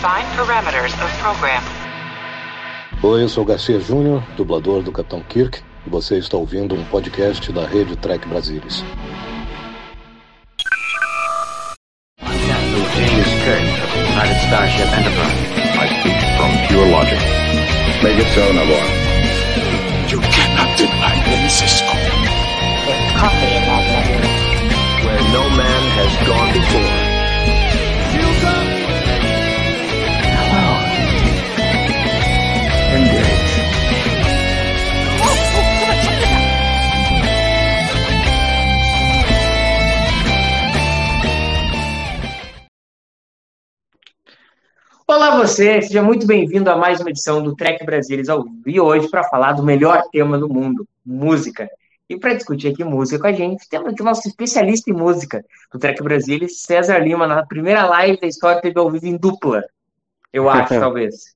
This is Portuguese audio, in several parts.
Define parameters of program. Oi, eu sou Garcia Júnior, dublador do Capitão Kirk, e você está ouvindo um podcast da rede Trek Brasilis. Starship Enterprise. I speak from pure logic. Make it so, Nabor. You cannot deny me, Cisco. There's coffee in that letter. Where no man has gone before. Olá você, seja muito bem-vindo a mais uma edição do Trek Brasilis ao vivo. E hoje para falar do melhor tema do mundo, música. E para discutir aqui música com a gente, temos aqui o nosso especialista em música do Trek Brasilis, César Lima, na primeira live da história teve ao vivo em dupla. Eu acho, talvez.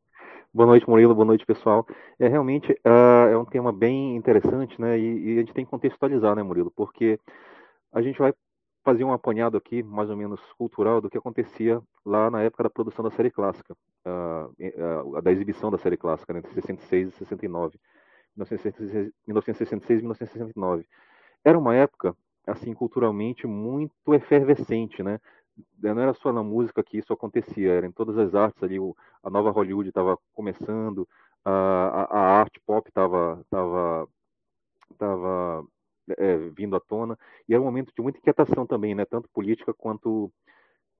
Boa noite, Murilo. Boa noite, pessoal. É realmente uh, é um tema bem interessante, né? E, e, a gente tem que contextualizar, né, Murilo? Porque a gente vai fazer um apanhado aqui, mais ou menos cultural, do que acontecia lá na época da produção da série clássica, uh, uh, da exibição da série clássica, né, entre 66 e 69, 1966 e 1969. Era uma época, assim, culturalmente muito efervescente, né? Não era só na música que isso acontecia, era em todas as artes ali, o, a nova Hollywood estava começando, a, a, a, arte pop estava tava, tava, é, vindo à tona, e era um momento de muita inquietação também, né? Tanto política quanto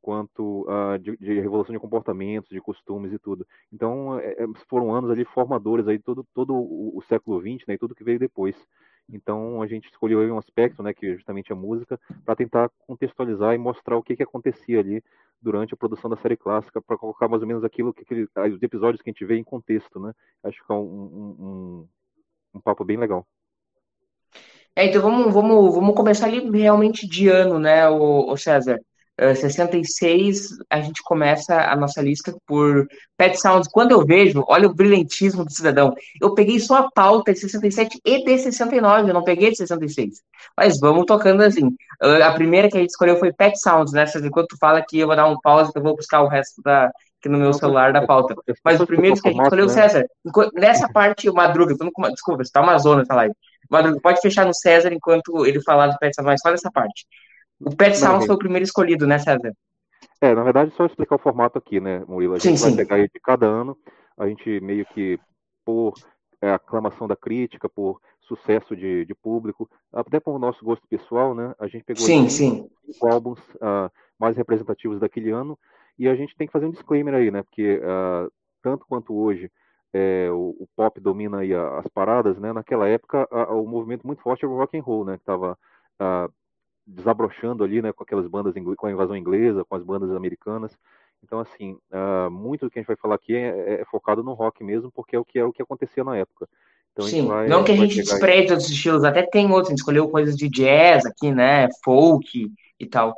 quanto uh, de, de, revolução de comportamentos, de costumes e tudo. Então, é, é foram anos ali formadores aí todo todo o, o século XX, né, e tudo que veio depois. Então, a gente escolheu um aspecto, né, que é justamente a música, para tentar contextualizar e mostrar o que que acontecia ali durante a produção da série clássica, para colocar mais ou menos aquilo que os episódios que a gente vê em contexto, né? Acho que é um, um, um, um papo bem legal. É, então vamos, vamos, vamos começar ali realmente de ano, né, o, o César? Uh, 66, a gente começa a nossa lista por Pet Sounds. Quando eu vejo, olha o brilhantismo do cidadão. Eu peguei só a pauta de 67 e de 69, eu não peguei de 66. Mas vamos tocando assim. Uh, a primeira que a gente escolheu foi Pet Sounds, né? Enquanto tu fala aqui, eu vou dar um pause, que eu vou buscar o resto da, aqui no meu celular da pauta. Mas o primeiro que a gente escolheu, César, nessa parte, o Madruga, desculpa, você tá uma zona essa live. Madruga, pode fechar no César enquanto ele falar do Pet Sounds, mas só nessa parte. O Pet Sounds foi o primeiro escolhido, né, César? É, na verdade, só explicar o formato aqui, né, Murilo? A gente sim, vai sim. pegar aí de cada ano, a gente meio que, por é, aclamação da crítica, por sucesso de, de, público, até por nosso gosto pessoal, né, a gente pegou sim, sim. cinco álbuns uh, mais representativos daquele ano, e a gente tem que fazer um disclaimer aí, né, porque uh, tanto quanto hoje é, o, o, pop domina aí as paradas, né, naquela época a, o movimento muito forte era o rock and roll, né, que estava uh, desabrochando ali, né, com aquelas bandas, com a invasão inglesa, com as bandas americanas. Então, assim, uh, muito do que a gente vai falar aqui é, é, focado no rock mesmo, porque é o que é o que acontecia na época. Então, Sim, vai, não que a gente despreze outros estilos, até tem outros, a gente escolheu coisas de jazz aqui, né, folk e tal.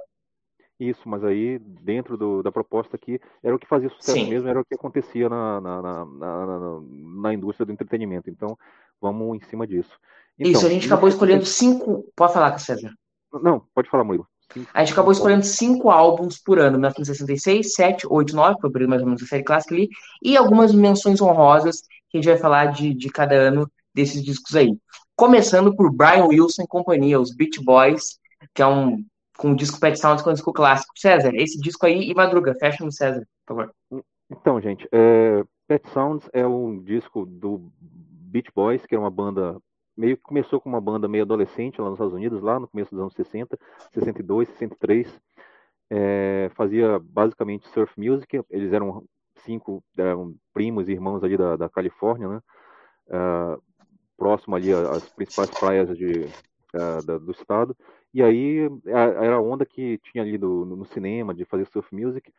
Isso, mas aí, dentro do, da proposta aqui, era o que fazia sucesso Sim. mesmo, era o que acontecia na, na, na, na, na indústria do entretenimento. Então, vamos em cima disso. Então, Isso, a gente acabou escolhendo cinco. Pode falar, César. Não, pode falar, Murilo. A gente acabou escolhendo cinco álbuns por ano, 1966, 7, 8, 9, foi mais ou menos da série clássica ali, e algumas menções honrosas que a gente vai falar de, de cada ano desses discos aí. Começando por Brian Wilson e companhia, os Beach Boys, que é um com o disco Pet Sounds com o disco clássico. César, esse disco aí e Madruga, fecha no César, por favor. Então, gente, é, Pet Sounds é um disco do Beach Boys, que é uma banda meio que começou com uma banda meio adolescente lá nos Estados Unidos, lá no começo dos anos 60, 62, 63. É, fazia basicamente surf music. Eles eram cinco eram primos e irmãos ali da, da Califórnia, né? Uh, próximo ali às principais praias de, uh, da, do estado. E aí era a onda que tinha ali do, no cinema de fazer surf music.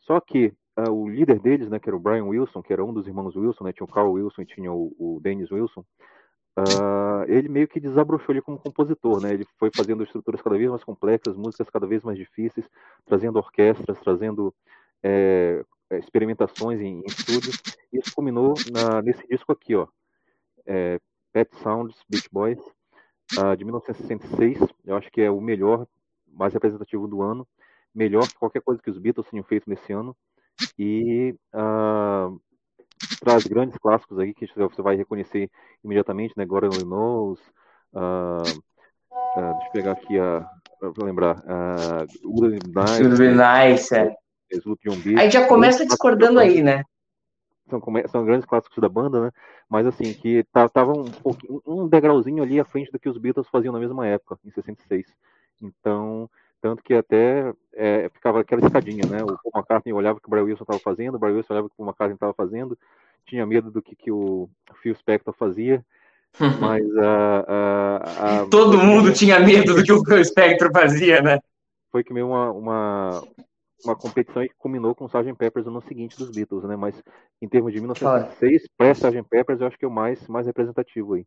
Só que uh, o líder deles, né, que era o Brian Wilson, que era um dos irmãos Wilson, né, tinha o Carl Wilson e tinha o, o Dennis Wilson, Uh, ele meio que desabrochou ali como compositor, né? Ele foi fazendo estruturas cada vez mais complexas, músicas cada vez mais difíceis, trazendo orquestras, trazendo é, experimentações em, em. Isso culminou na, nesse disco aqui, ó, é, Pet Sounds Beach Boys, uh, de 1966. Eu acho que é o melhor, mais representativo do ano, melhor que qualquer coisa que os Beatles tenham feito nesse ano. e uh, traz grandes clássicos aí que você vai reconhecer imediatamente, né? God Only Knows, uh, uh, deixa eu pegar aqui a para lembrar, uh, Would Nice, Would Nice, é. Aí já começa discordando aí, né? São, são grandes clássicos da banda, né? Mas assim, que tava um, um degrauzinho ali à frente do que os Beatles faziam na mesma época, em 66. Então, tanto que até é, ficava aquela escadinha, né? O Paul McCartney olhava o que o Brian Wilson estava fazendo, o Brian Wilson olhava o que o Paul McCartney estava fazendo, tinha medo do que, que o Phil Spector fazia, mas a, todo mundo tinha medo do que o Phil Spector fazia, né? Foi que meio uma, uma, uma competição que culminou com o Sgt. Peppers no ano seguinte dos Beatles, né? Mas em termos de 1906, pré-Sgt. Peppers, eu acho que é o mais, mais representativo aí.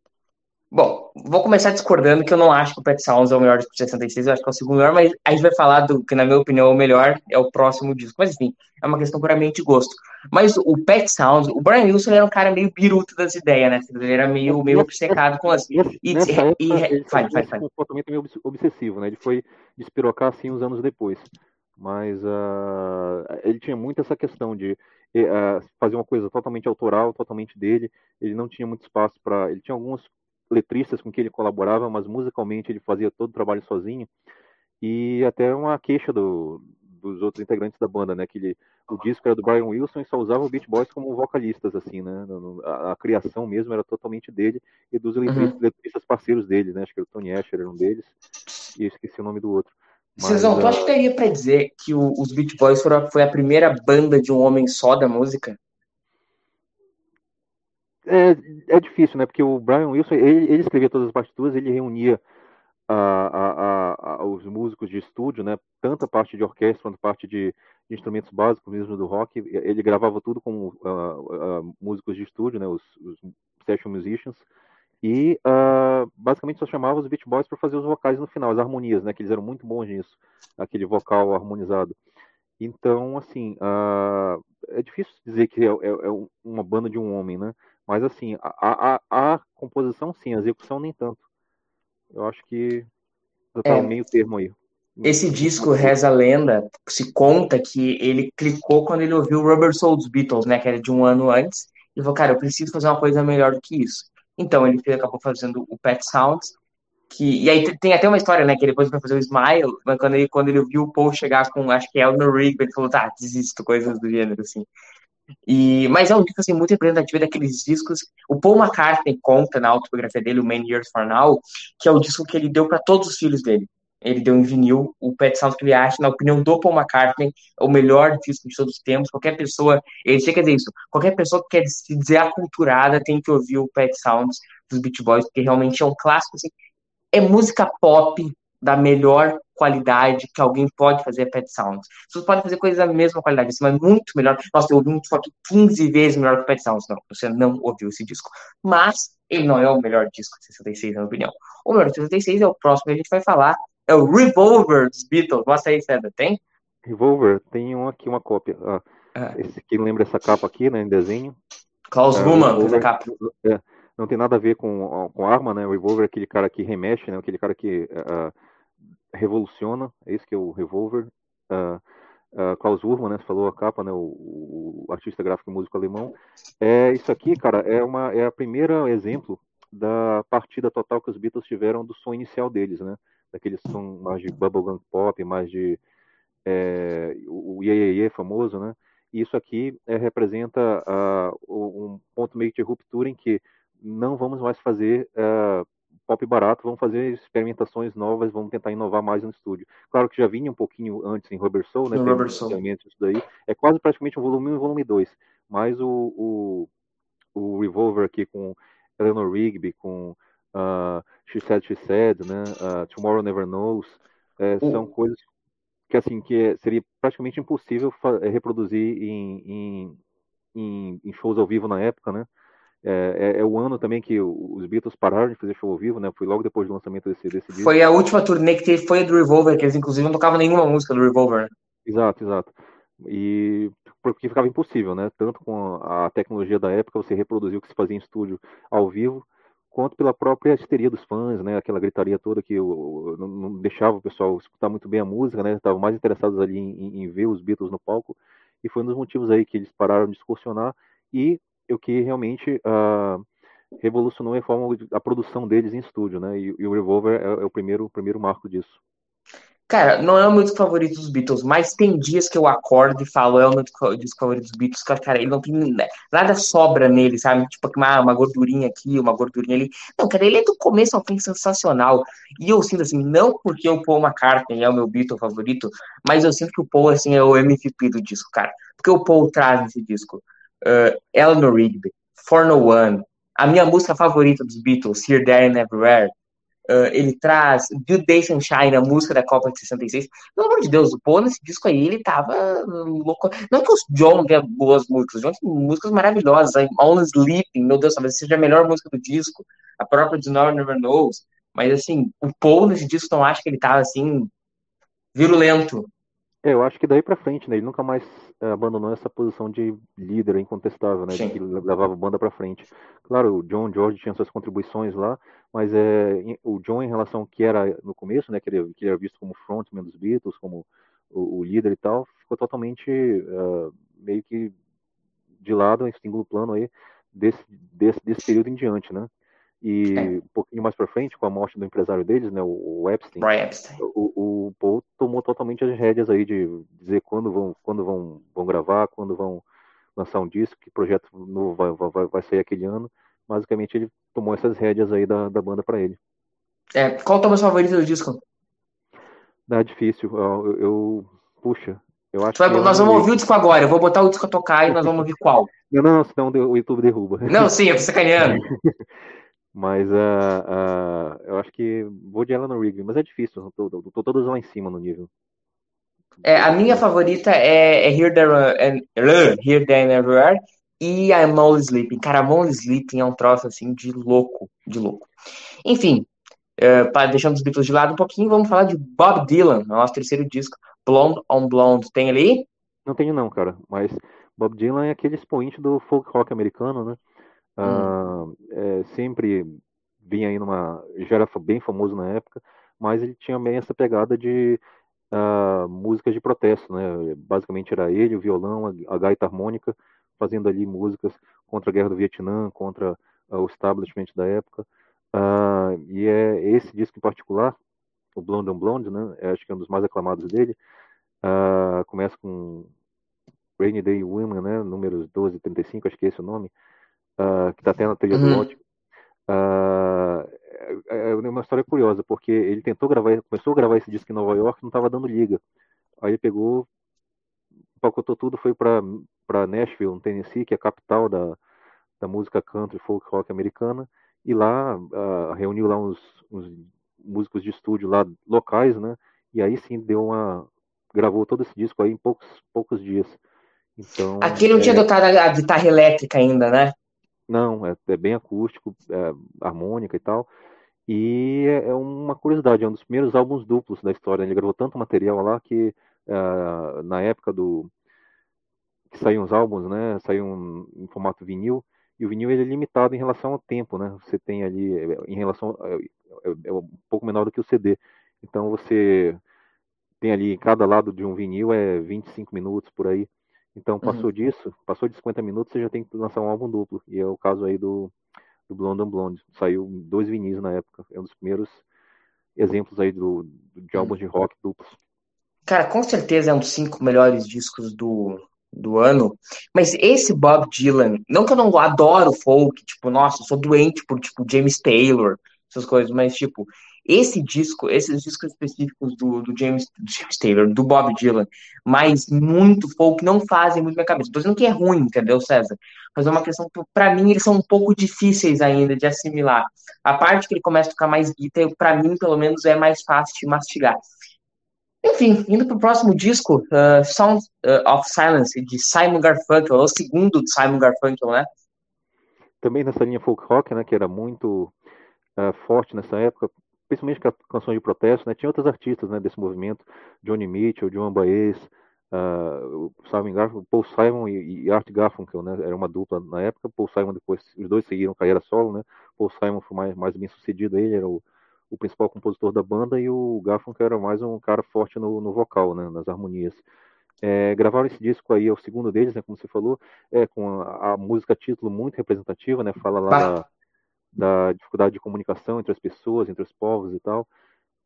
Bom, vou começar discordando que eu não acho que o Pet Sounds é o melhor disco de 66, eu acho que é o segundo melhor, mas a gente vai falar do que, na minha opinião, é o melhor é o próximo disco. Mas enfim, é uma questão puramente de gosto. Mas o Pet Sounds, o Brian Wilson era um cara meio biruto das ideias, né? Ele era meio, meio obcecado com as. E, e, e, ele fale, fale, fale. um comportamento meio obsessivo, né? Ele foi despirocar assim uns anos depois. Mas uh, ele tinha muito essa questão de uh, fazer uma coisa totalmente autoral, totalmente dele. Ele não tinha muito espaço para. Ele tinha alguns letristas com quem ele colaborava, mas musicalmente ele fazia todo o trabalho sozinho. E até uma queixa do, dos outros integrantes da banda, né? Que ele, o disco era do Brian Wilson e só usava o Beach Boys como vocalistas, assim, né? A, a criação mesmo era totalmente dele e dos letristas, uhum. letristas, parceiros dele, né? Acho que o Tony Asher era um deles e esqueci o nome do outro. Cezão, tu uh... acha que daria pra dizer que o, os Beach Boys foram, foi a primeira banda de um homem só da música? é, é difícil, né? Porque o Brian Wilson, ele, ele escrevia todas as partituras, ele reunia a, a, a, os músicos de estúdio, né? Tanto a parte de orquestra quanto a parte de, de instrumentos básicos mesmo do rock. Ele gravava tudo com uh, uh, músicos de estúdio, né? Os, os session musicians. E uh, basicamente só chamava os Beach Boys para fazer os vocais no final, as harmonias, né? Que eles eram muito bons nisso, aquele vocal harmonizado. Então, assim, uh, é difícil dizer que é, é, é, uma banda de um homem, né? Mas assim, a, a, a composição sim, a execução nem tanto. Eu acho que tá é, meio termo aí. Esse disco Reza a Lenda se conta que ele clicou quando ele ouviu Rubber Soul dos Beatles, né? Que era de um ano antes, e falou, cara, eu preciso fazer uma coisa melhor do que isso. Então ele acabou fazendo o Pet Sounds, que e aí tem até uma história, né? Que depois vai fazer o Smile, mas quando ele quando ele viu o Paul chegar com, acho que é Eleanor Rigby, ele falou, tá, desisto, coisas do gênero assim. E, mas é um disco assim, muito representativo daqueles discos. O Paul McCartney conta na autobiografia dele, o Many Years for Now, que é o disco que ele deu para todos os filhos dele. Ele deu em vinil o Pet Sounds que ele acha, na opinião do Paul McCartney, é o melhor disco de todos os tempos. Qualquer pessoa, ele quer dizer isso, qualquer pessoa que quer se dizer aculturada tem que ouvir o Pet Sounds dos Beach Boys, porque realmente é um clássico. Assim, é música pop da melhor qualidade que alguém pode fazer é Pet Sounds. Você pode fazer coisas da mesma qualidade, mas muito melhor. Nossa, eu ouvi um disco aqui 15 vezes melhor que o Pet Sounds. Não, você não ouviu esse disco. Mas ele não é o melhor disco de 66, na minha opinião. O melhor de 66 é o próximo que a gente vai falar. É o Revolver dos Beatles. Mostra aí, César, tem? Revolver, tem um aqui, uma cópia. Ah, ah. Esse aqui lembra essa capa aqui, né, em desenho. Klaus Ruman fez a capa. É, não tem nada a ver com, com arma, né? O Revolver é aquele cara que remexe, né? Aquele cara que uh, revoluciona, é isso que é o Revolver. Uh, uh, Klaus Urman, né, falou a capa, né, o, o, artista gráfico e músico alemão. É isso aqui, cara, é uma é a primeira exemplo da partida total que os Beatles tiveram do som inicial deles, né, daquele som mais de bubblegum pop, mais de é, o, Ye famoso, né. E isso aqui é, representa uh, um ponto meio de ruptura em que não vamos mais fazer uh, pop barato, vamos fazer experimentações novas, vamos tentar inovar mais no estúdio. Claro que já vinha um pouquinho antes em Rubber Soul, né? Rubber Soul. Isso daí. É quase praticamente um volume 1 e um volume 2. Mas o, o, o Revolver aqui com Eleanor Rigby, com uh, She Said, She Said, né? Uh, Tomorrow Never Knows, é, são coisas que assim que é, seria praticamente impossível é, reproduzir em, em, em, em shows ao vivo na época, né? É, é, é, o ano também que os Beatles pararam de fazer show ao vivo, né? Foi logo depois do lançamento desse, desse disco. Foi a última turnê que teve, foi a do Revolver, que eles inclusive não tocavam nenhuma música do Revolver. Exato, exato. E porque ficava impossível, né? Tanto com a tecnologia da época, você reproduzir o que se fazia em estúdio ao vivo, quanto pela própria histeria dos fãs, né? Aquela gritaria toda que eu, não, não, deixava o pessoal escutar muito bem a música, né? Estavam mais interessados ali em, em, ver os Beatles no palco e foi um dos motivos aí que eles pararam de excursionar e o que realmente uh, revolucionou a forma a produção deles em estúdio, né? E, e o Revolver é, é, o primeiro primeiro marco disso. Cara, não é o meu disco favorito dos Beatles, mas tem dias que eu acordo e falo, é o meu disco favorito dos Beatles, que, cara, ele não tem nada sobra nele, sabe? Tipo, uma, uma gordurinha aqui, uma gordurinha ali. Não, cara, ele é do começo ao fim sensacional. E eu sinto assim, não porque o Paul McCartney é o meu Beatle favorito, mas eu sinto que o Paul, assim, é o MVP do disco, cara. Porque o Paul traz esse disco. Uh, Eleanor Rigby, For No One, a minha música favorita dos Beatles, Here, There and Everywhere, Uh, ele traz Good Day Sunshine, a música da Copa de 66. Pelo amor de Deus, o Paul nesse disco aí, ele tava louco. Não que o John tenha boas músicas, o John tem músicas maravilhosas. Only Sleeping, meu Deus, talvez seja a melhor música do disco. A própria de Nora Never Knows. Mas assim, o Paul nesse disco não acho que ele tava assim, virulento. É, eu acho que daí pra frente, né? Ele nunca mais é, abandonou essa posição de líder incontestável, né? Sim. Que levava a banda pra frente. Claro, o John George tinha suas contribuições lá, mas é, o John em relação ao que era no começo, né, que ele, que ele era visto como frontman dos Beatles, como o, o líder e tal, ficou totalmente uh, meio que de lado, em segundo plano aí, desse, desse, desse período em diante, né? E é. um pouquinho mais para frente, com a morte do empresário deles, né, o, Epstein, Epstein. O, o Paul tomou totalmente as rédeas aí de dizer quando vão, quando vão, vão gravar, quando vão lançar um disco, que projeto novo vai, vai, vai sair aquele ano basicamente ele tomou essas rédeas aí da, da banda para ele. É, qual o teu favorito do disco? É difícil. Eu, eu puxa, eu acho vai, nós vamos ouvir o disco agora. Eu vou botar o disco a tocar e nós vamos ouvir qual. Não, não, senão o YouTube derruba. Não, sim, eu tô sacaneando. mas uh, uh, eu acho que vou de Eleanor Rigby, mas é difícil. Tô, tô, tô, todos lá em cima no nível. É, a minha favorita é, é Here, There, and, Here, There and Everywhere e a Molly Sleeping. Cara, a Molly Sleeping é um troço assim de louco, de louco. Enfim, uh, deixando os Beatles de lado um pouquinho, vamos falar de Bob Dylan, nosso terceiro disco, Blonde on Blonde. Tem ali? Não tenho não, cara, mas Bob Dylan é aquele expoente do folk rock americano, né? Hum. Uh, é, sempre vinha aí numa. já era bem famoso na época, mas ele tinha bem essa pegada de uh, músicas de protesto, né? Basicamente era ele, o violão, a, a gaita harmônica fazendo ali músicas contra a guerra do Vietnã, contra uh, o establishment da época. Uh, e é esse disco em particular, o Blonde on Blonde, né? É, acho que é um dos mais aclamados dele. Começa com Rainy Day Women, né? Números 12 e 35, acho que é esse o nome, que está até na trilha uhum. do ótimo. É, é uma história curiosa, porque ele tentou gravar, começou a gravar esse disco em Nova York, não estava dando liga. Aí ele pegou, pacotou tudo, foi para Nashville, no Tennessee, que é a capital da, da música country, folk rock americana, e lá uh, reuniu lá uns, uns, músicos de estúdio lá locais, né? E aí sim deu uma gravou todo esse disco aí em poucos poucos dias. Então. Aqui não é... tinha adotado a guitarra elétrica ainda, né? Não, é, é bem acústico, é harmônica e tal. E é, é uma curiosidade, é um dos primeiros álbuns duplos da história. Ele gravou tanto material lá que uh, na época do que saíam os álbuns, né, saíam em formato vinil, e o vinil ele é limitado em relação ao tempo, né? Você tem ali em relação é, é, é um pouco menor do que o CD. Então você tem ali cada lado de um vinil é 25 minutos por aí. Então passou uhum. disso, passou de 50 minutos, você já tem que lançar um álbum duplo. E é o caso aí do, do Blonde on Blonde. Saiu dois vinis na época. É um dos primeiros exemplos aí do, de álbuns uhum. de rock duplos. Cara, com certeza é um dos cinco melhores discos do, do ano. Mas esse Bob Dylan, não que eu não adoro folk, tipo, nossa, eu sou doente por, tipo, James Taylor, essas coisas, mas, tipo, esse disco, esses discos específicos do, do James, do James Taylor, do Bob Dylan, mas muito folk, não fazem muito minha cabeça. Tô dizendo que é ruim, entendeu, César? Mas é uma questão, para mim, eles são um pouco difíceis ainda de assimilar. A parte que ele começa a tocar mais guitarra, para mim, pelo menos, é mais fácil de mastigar. Enfim, indo para o próximo disco, uh, Sound uh, of Silence, de Simon Garfunkel, é o segundo de Simon Garfunkel, né? Também nessa linha folk rock, né, que era muito uh, forte nessa época, principalmente com canções de protesto, né, tinha outros artistas, né, desse movimento, Johnny Mitchell, John Baez, uh, Simon Garfunkel, Paul Simon e, e, Art Garfunkel, né, era uma dupla na época, Paul Simon depois, os dois seguiram carreira solo, né, Paul Simon foi mais, mais bem sucedido, ele era o o principal compositor da banda, e o Garfunkel era mais um cara forte no, no vocal, né, nas harmonias. É, gravaram esse disco aí, é o segundo deles, né, como você falou, é, com a, a música título muito representativa, né, fala lá da, da, dificuldade de comunicação entre as pessoas, entre os povos e tal.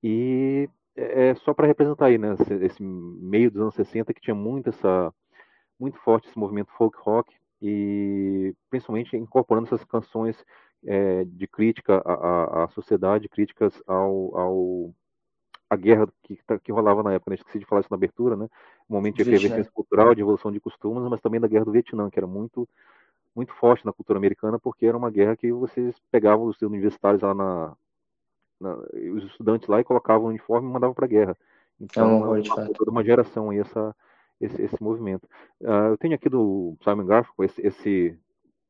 E é, é só para representar aí, né, esse, meio dos anos 60 que tinha muito essa muito forte esse movimento folk rock e principalmente incorporando essas canções é, de crítica à, à, sociedade, críticas ao, ao a guerra que, tá, que rolava na época, né? esqueci de falar isso na abertura, né? Um momento de efervescência cultural, de evolução de costumes, mas também da guerra do Vietnã, que era muito muito forte na cultura americana, porque era uma guerra que vocês pegavam os universitários lá na, na os estudantes lá e colocavam o uniforme e mandavam para a guerra. Então, é, é toda uma geração aí essa esse, esse movimento. Uh, eu tenho aqui do Simon Garfunkel esse, esse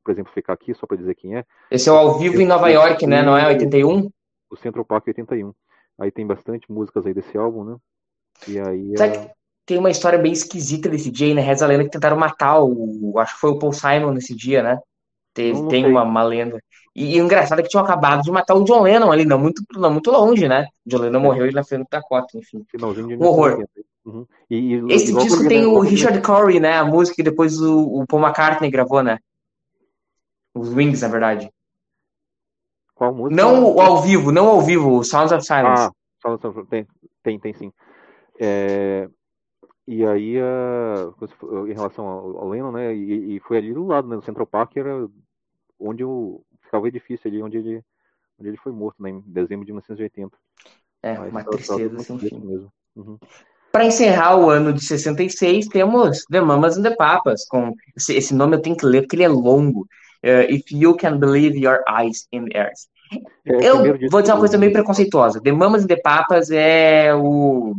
por exemplo, ficar aqui só para dizer quem é. Esse é o ao vivo em Nova York, né? Não é 81? O Central Park 81. Aí tem bastante músicas aí desse álbum, né? E aí. Sabe é... tem uma história bem esquisita desse dia, né? Reza a lenda que tentaram matar o. Acho que foi o Paul Simon nesse dia, né? Teve, tem uma, uma, lenda. E, e, o engraçado é que tinham acabado de matar o John Lennon ali, não muito, não muito longe, né? O John Lennon é. morreu ele na frente da cota, enfim. Um horror. Uhum. E, e, Esse disco tem o Richard Corey, né? A música que depois o, o Paul McCartney gravou, né? Os Wings, na verdade. Qual música? Não o ao vivo, não ao vivo, o Sounds of Silence. Ah, Sounds of tem, tem, tem sim. É, e aí, uh, em relação ao, ao Lennon, né? E, e, foi ali do lado, né? No Central Park era onde o, ficava o edifício ali, onde ele, onde ele foi morto, né? Em dezembro de 1980. É, Mas, uma tristeza, assim. Mesmo. Uhum. Para encerrar o ano de 66, temos The Mamas and the Papas, com esse, esse nome eu tenho que ler porque ele é longo. Uh, If You Can Believe Your Eyes in Theirs. É, eu vou dizer uma coisa meio preconceituosa. The Mamas and the Papas é o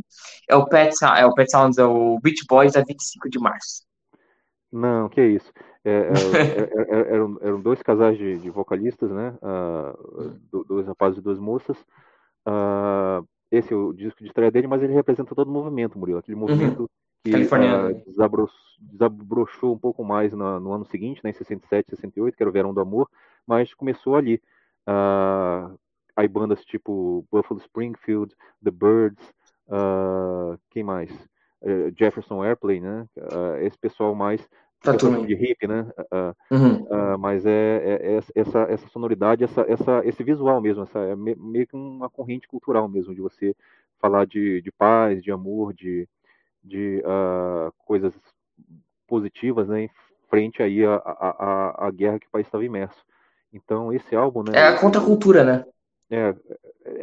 é o Pet, é o Pet Sounds, é o Beach Boys a 25 de março. Não, que é isso. É, é, é, eram, eram, dois casais de, de vocalistas, né? Uh, dois rapazes e duas moças. Uh, esse é o disco de estreia dele, mas ele representa todo o movimento, Murilo. Aquele uhum. movimento uhum. que uh, desabrochou, desabrochou, um pouco mais no, no, ano seguinte, né, em 67, 68, que era o Verão do Amor, mas começou ali. Uh, aí bandas tipo Buffalo Springfield, The Birds, uh, quem mais? Uh, Jefferson Airplane, né? Uh, esse pessoal mais tá de hip, né? Uh, uhum. mas é, é, é, essa, essa sonoridade, essa, essa, esse visual mesmo, essa, é meio que uma corrente cultural mesmo, de você falar de, de paz, de amor, de, de coisas positivas, né? Em frente aí à, à, à guerra que o país estava imerso. Então, esse álbum, né? É a contracultura, né? É,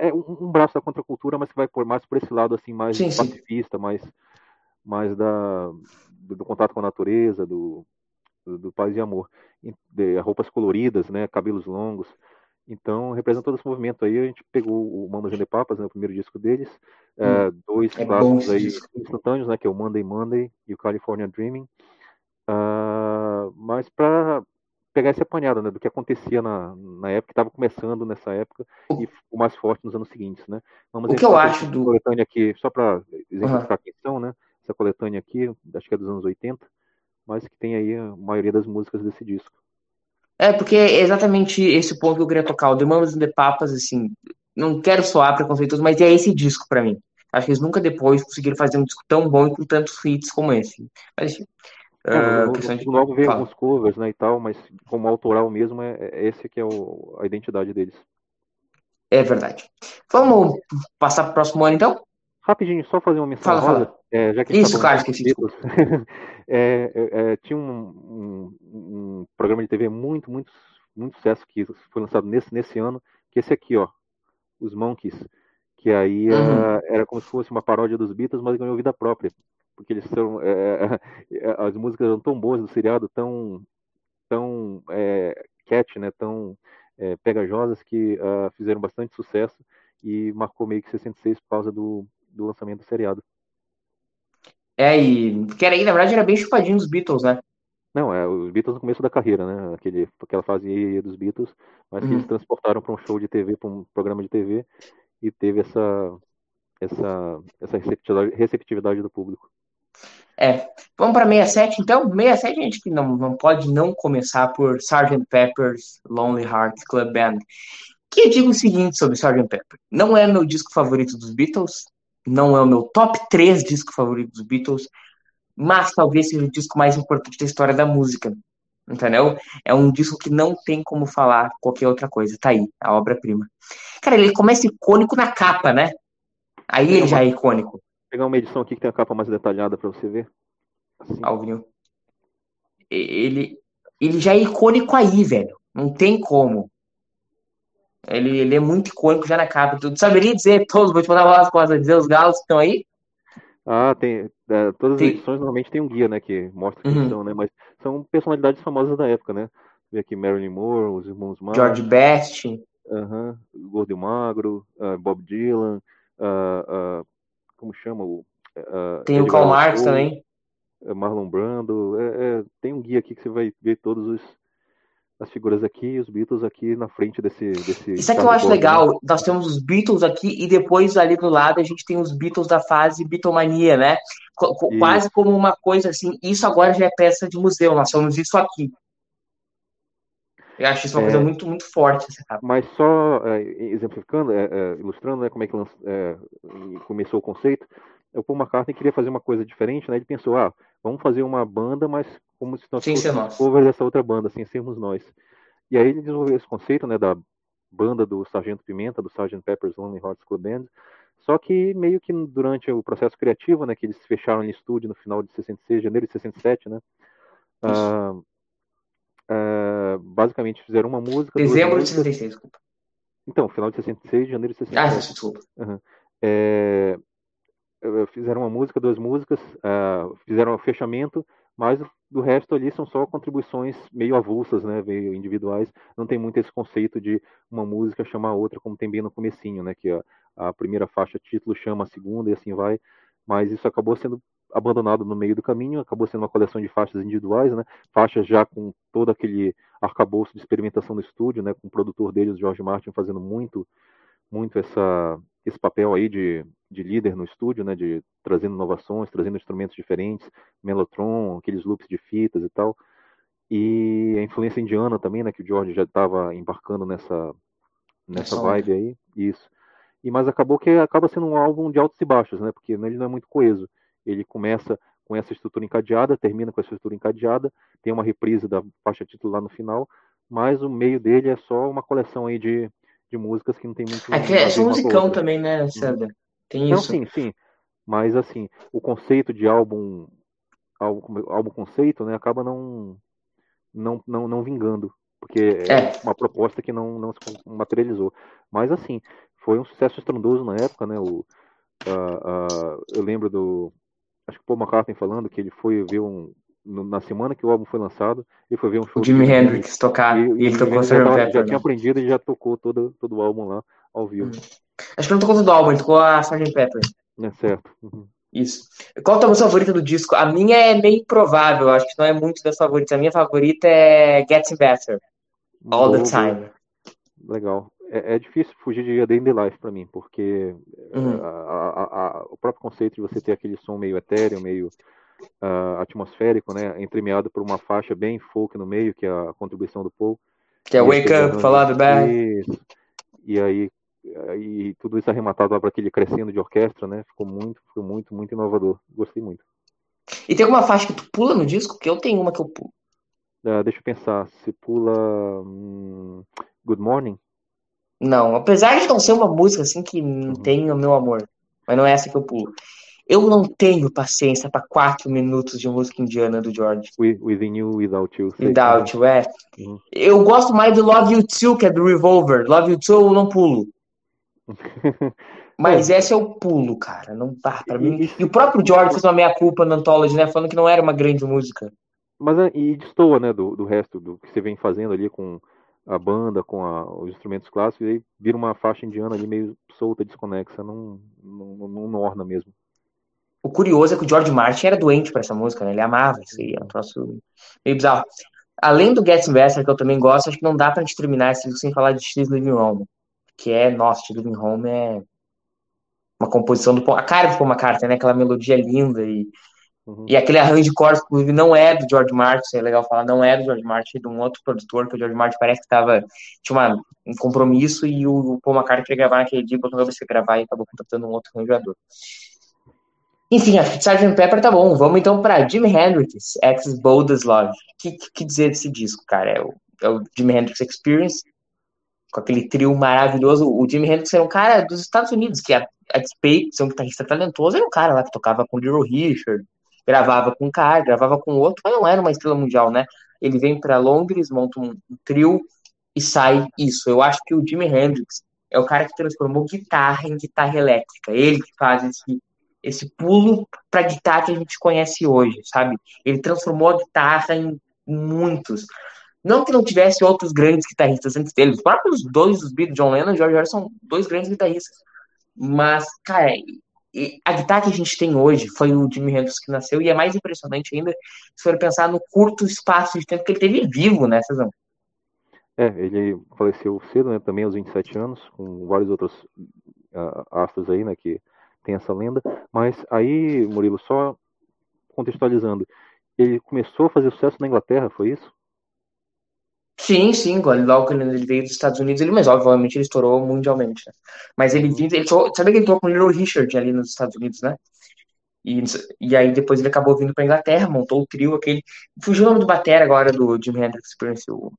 é um braço da contracultura, mas que vai por mais por esse lado assim mais sim, pacifista, sim. mais mais da do, do, contato com a natureza, do, do, do paz e amor, de, roupas coloridas, né, cabelos longos. Então, representa todo esse movimento aí. A gente pegou o Mamas and the Papas, né, o primeiro disco deles, hum, é, dois é clássicos aí instantâneos, né, que é o Monday Monday e o California Dreaming. Uh, mas para pegar esse apanhado né, do que acontecia na, na época, que estava começando nessa época e o mais forte nos anos seguintes. Né? Vamos o que eu acho do. Coletânea aqui, só para exemplificar uhum. quem são, né? essa coletânea aqui, acho que é dos anos 80, mas que tem aí a maioria das músicas desse disco. É, porque é exatamente esse ponto que eu queria tocar. O The Mamas and the Papas, assim, não quero soar preconceituoso, mas é esse disco para mim. Acho que eles nunca depois conseguiram fazer um disco tão bom e com tantos hits como esse. Mas, enfim, Uh, no, logo veio alguns covers, né, e tal, mas como autoral mesmo, é, é esse que é o, a identidade deles. É verdade. Vamos passar para o próximo ano, então? Rapidinho, só fazer uma menção fala. Fala. É, já que Isso, cara, esqueci. é, é, tinha um, um, um, programa de TV muito, muito, muito sucesso que foi lançado nesse, nesse ano, que é esse aqui, ó, Os Monkeys, que aí uhum. uh, era como se fosse uma paródia dos Beatles, mas ganhou vida própria porque eles são é, é, as músicas eram tão boas do seriado, tão tão é, catch, né, tão é, pegajosas que uh, fizeram bastante sucesso e marcou meio que 66 por causa do, do lançamento do seriado. É, e que era na verdade, era bem chupadinho dos Beatles, né? Não, é os Beatles no começo da carreira, né? Aquele, aquela fase dos Beatles, mas que eles uhum. transportaram para um show de TV, para um programa de TV, e teve essa, essa, essa receptividade, receptividade do público. É, vamos para 67 então? 67 a gente que não, não pode não começar por Sgt. Pepper's Lonely Hearts Club Band. Que eu digo o seguinte sobre Sgt. Pepper: não é meu disco favorito dos Beatles, não é o meu top 3 disco favorito dos Beatles, mas talvez seja o disco mais importante da história da música. Entendeu? É um disco que não tem como falar qualquer outra coisa. Tá aí, a obra-prima. Cara, ele começa icônico na capa, né? Aí ele já é icônico. Vou pegar uma edição aqui que tem a capa mais detalhada para você ver. Assim. Alvinho. Ele, ele já é icônico aí, velho. Não tem como. Ele, ele é muito icônico já na capa. Tu saberia dizer todos, vou te mandar as costas, dizer os galos que estão aí? Ah, tem. É, todas as tem. edições normalmente tem um guia, né? Que mostra quem uhum. são, né? Mas são personalidades famosas da época, né? Vê aqui Marilyn Moore, os irmãos Marx. George Best. Uhum, Gordo e Magro, uh, Bob Dylan, uh, uh, como chama o. tem o Karl Marx também. Marlon Brando. É, é, tem um guia aqui que você vai ver todos os as figuras aqui e os Beatles aqui na frente desse. desse Isso é que eu acho legal. Né? Nós temos os Beatles aqui e depois ali do lado a gente tem os Beatles da fase Beatlemania, né? Qu quase como uma coisa assim. Isso agora já é peça de museu. Nós somos isso aqui. Eu acho isso uma é, coisa muito, muito forte. Mas só é, exemplificando, é, é, ilustrando né, como é que começou o conceito, o Paul McCartney queria fazer uma coisa diferente, né? Ele pensou, ah, vamos fazer uma banda, mas como se nós fôssemos cover dessa outra banda, sem sermos nós. E aí ele desenvolveu esse conceito, né, da banda do Sargento Pimenta, do Sgt. Pepper's Lonely Hearts Club Band, só que meio que durante o processo criativo, né, que eles fecharam em estúdio no final de 66, janeiro de 67, né, uh, uh, basicamente fizeram uma música... Dezembro de 66, desculpa. Então, final de 66, janeiro de 67. Ah, desculpa. Uhum. É, fizeram uma música, duas músicas, uh, fizeram o fechamento, mas do resto ali são só contribuições meio avulsas, né, meio individuais. Não tem muito esse conceito de uma música chamar a outra, como tem bem no comecinho, né, que a, a primeira faixa título chama a segunda e assim vai. Mas isso acabou sendo abandonado no meio do caminho, acabou sendo uma coleção de faixas individuais, né, faixas já com todo aquele arcabouço de experimentação no estúdio, né, com o produtor deles, George Martin, fazendo muito, muito essa esse papel aí de, de líder no estúdio, né, de trazendo inovações, trazendo instrumentos diferentes, Mellotron, aqueles loops de fitas e tal. E a influência indiana também, né, que o George já estava embarcando nessa nessa vibe aí, isso. E mas acabou que acaba sendo um álbum de altos e baixos, né, porque ele não é muito coeso. Ele começa com essa estrutura encadeada, termina com essa estrutura encadeada, tem uma reprise da faixa título lá no final, mas o meio dele é só uma coleção aí de de músicas que não tem muito. É que é só musicão também, né, César? Tem não, isso. Sim, sim. Mas assim, o conceito de álbum, álbum, álbum conceito, né, acaba não, não, não, não vingando, porque é, é uma proposta que não, não se materializou. Mas assim, foi um sucesso estrondoso na época, né? O, uh, uh, eu lembro do, acho que o Paul McCartney falando que ele foi ver um, na semana que o álbum foi lançado, ele foi ver um show. O Jimi Hendrix tocar, e, e ele tocou Sgt. Pepper. Já tinha aprendido e já tocou todo, todo o álbum lá, ao vivo. Hum. Acho que não tocou todo o álbum, ele tocou a Sgt. Pepper. É certo. Uhum. Isso. Qual a tua música favorita do disco? A minha é meio improvável, acho que não é muito das favoritas. A minha favorita é Getting Better. All Boa. the Time. Legal. É, é, difícil fugir de A Day in the Life pra mim, porque uhum. a, a, a, o próprio conceito de você ter aquele som meio etéreo, meio uh, atmosférico, né, entremeado por uma faixa bem folk no meio, que é a contribuição do Paul. Que é Wake Up, Falar the Back. E aí, e tudo isso arrematado para aquele crescendo de orquestra, né? Ficou muito, ficou muito, muito inovador. Gostei muito. E tem alguma faixa que tu pula no disco? Que eu tenho uma que eu pulo. Uh, deixa eu pensar. Se pula hum, Good Morning? Não, apesar de não ser uma música assim que uhum. tem o meu amor, mas não é essa que eu pulo. Eu não tenho paciência para quatro minutos de música indiana do George. Within You, Without You. Without You, é. Uhum. Eu gosto mais do Love You Too, que é do Revolver. Love You Too eu não pulo. Mas essa eu pulo, cara. Não dá pra mim. E o próprio George fez uma meia-culpa na Anthology, né? Falando que não era uma grande música. Mas é, e destoa, né, do, do resto do que você vem fazendo ali com a banda, com a, os instrumentos clássicos, e aí vira uma faixa indiana ali meio solta, desconexa, não, não, não, não orna mesmo. O curioso é que o George Martin era doente para essa música, né? Ele amava isso aí, é um troço meio bizarro. Além do Get Investor, que eu também gosto, acho que não dá pra gente terminar esse sem falar de X Living Home. Que é, nossa, X Living Home é uma composição do a cara de Paul McCartney, né? Aquela melodia linda e, uhum. e aquele arranjo de cordas, inclusive, não é do George Martin, é legal falar, não é do George Martin, é de um outro produtor, que o George Martin parece que tava, tinha uma, um compromisso e o, o Paul McCartney queria gravar naquele dia, botou a cabeça gravar e acabou contratando um outro arranjador. Enfim, que Sgt. Pepper tá bom. Vamos então para Jimi Hendrix, Ex Boldest Love. O que, que dizer desse disco, cara? É o, é o Jimi Hendrix Experience, com aquele trio maravilhoso. O Jimi Hendrix era um cara dos Estados Unidos, que a, a despeito de ser um guitarrista talentoso, era um cara lá que tocava com Little Richard, gravava com um cara, gravava com outro, mas não era uma estrela mundial, né? Ele vem para Londres, monta um, trio e sai isso. Eu acho que o Jimi Hendrix é o cara que transformou guitarra em guitarra elétrica. Ele que faz esse esse pulo para guitarra que a gente conhece hoje, sabe? Ele transformou a guitarra em muitos. Não que não tivesse outros grandes guitarristas antes dele, os próprios dois dos Beatles, John Lennon e George Harrison, são dois grandes guitarristas. Mas, cara, a guitarra que a gente tem hoje foi o Jimi Hendrix que nasceu, e é mais impressionante ainda se for pensar no curto espaço de tempo que ele teve vivo, né, Cezão? É, ele faleceu cedo, né, também aos 27 anos, com vários outros uh, astros aí, né, que tem essa lenda. Mas aí, Murilo, só contextualizando, ele começou a fazer sucesso na Inglaterra, foi isso? Sim, sim, logo que ele veio dos Estados Unidos, ele, mas obviamente ele estourou mundialmente. Né? Mas ele vindo, ele sabe que ele tocou com o Little Richard ali nos Estados Unidos, né? E, e aí depois ele acabou vindo para Inglaterra, montou o trio aquele. Fugiu o nome do batera agora do Jimi Hendrix Experience, o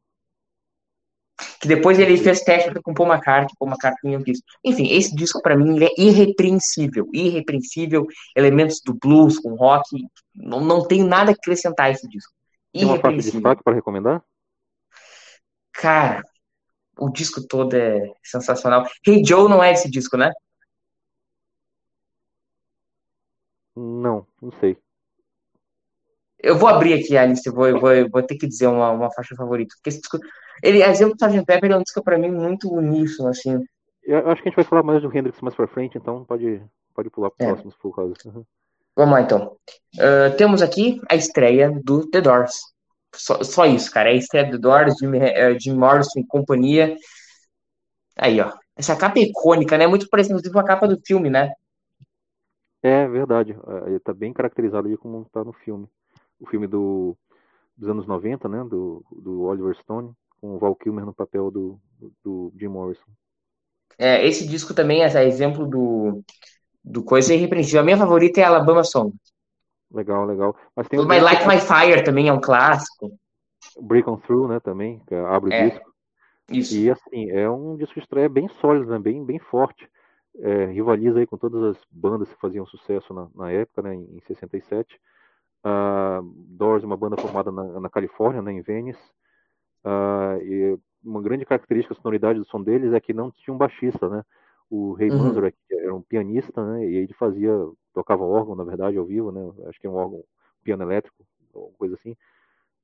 que depois ele fez técnica com Paul McCartney, Paul McCartney não quis. Enfim, esse disco para mim é irrepreensível, irrepreensível, elementos do blues com rock, não, não tem nada a acrescentar a esse disco. Tem uma faixa de destaque para recomendar? Cara, o disco todo é sensacional. Hey Joe não é esse disco, né? Não, não sei. Eu vou abrir aqui a lista, vou, vou, vou ter que dizer uma, uma faixa favorita. Porque esse disco, ele, exemplo do Sgt. Pepper é um disco pra mim muito uníssono, assim. Eu acho que a gente vai falar mais do Hendrix mais pra frente, então pode, pode pular pro é. próximo por causa. Uhum. Vamos lá, então. Uh, temos aqui a estreia do The Doors. Só, só isso, cara. É do The Doors, Jim, uh, Jim Morrison e companhia. Aí, ó. Essa capa é icônica, né? Muito parecida com a capa do filme, né? É verdade. Ele tá bem caracterizado ali como tá no filme o filme do, dos anos 90, né, do, do Oliver Stone, com o Val Kilmer no papel do, do Jim Morrison. É, esse disco também é exemplo do, do coisa irrepreensível. A minha favorita é Alabama Song. Legal, legal. Mas tem My Like My Fire também é um clássico. Break On Through, né, também, que abre é, o disco. Isso. E assim, é um disco de estreia bem sólido, né, bem, bem forte. É, rivaliza aí com todas as bandas que faziam sucesso na, na época, né, em 67. Uh, Doors, uma banda formada na, na Califórnia, né, em Venice. Uh, e uma grande característica da sonoridade do som deles é que não tinha um baixista, né? O Ray uhum. Manzarek era um pianista, né? E ele fazia, tocava órgão, na verdade, ao vivo, né? Acho que é um órgão, um piano elétrico, ou coisa assim.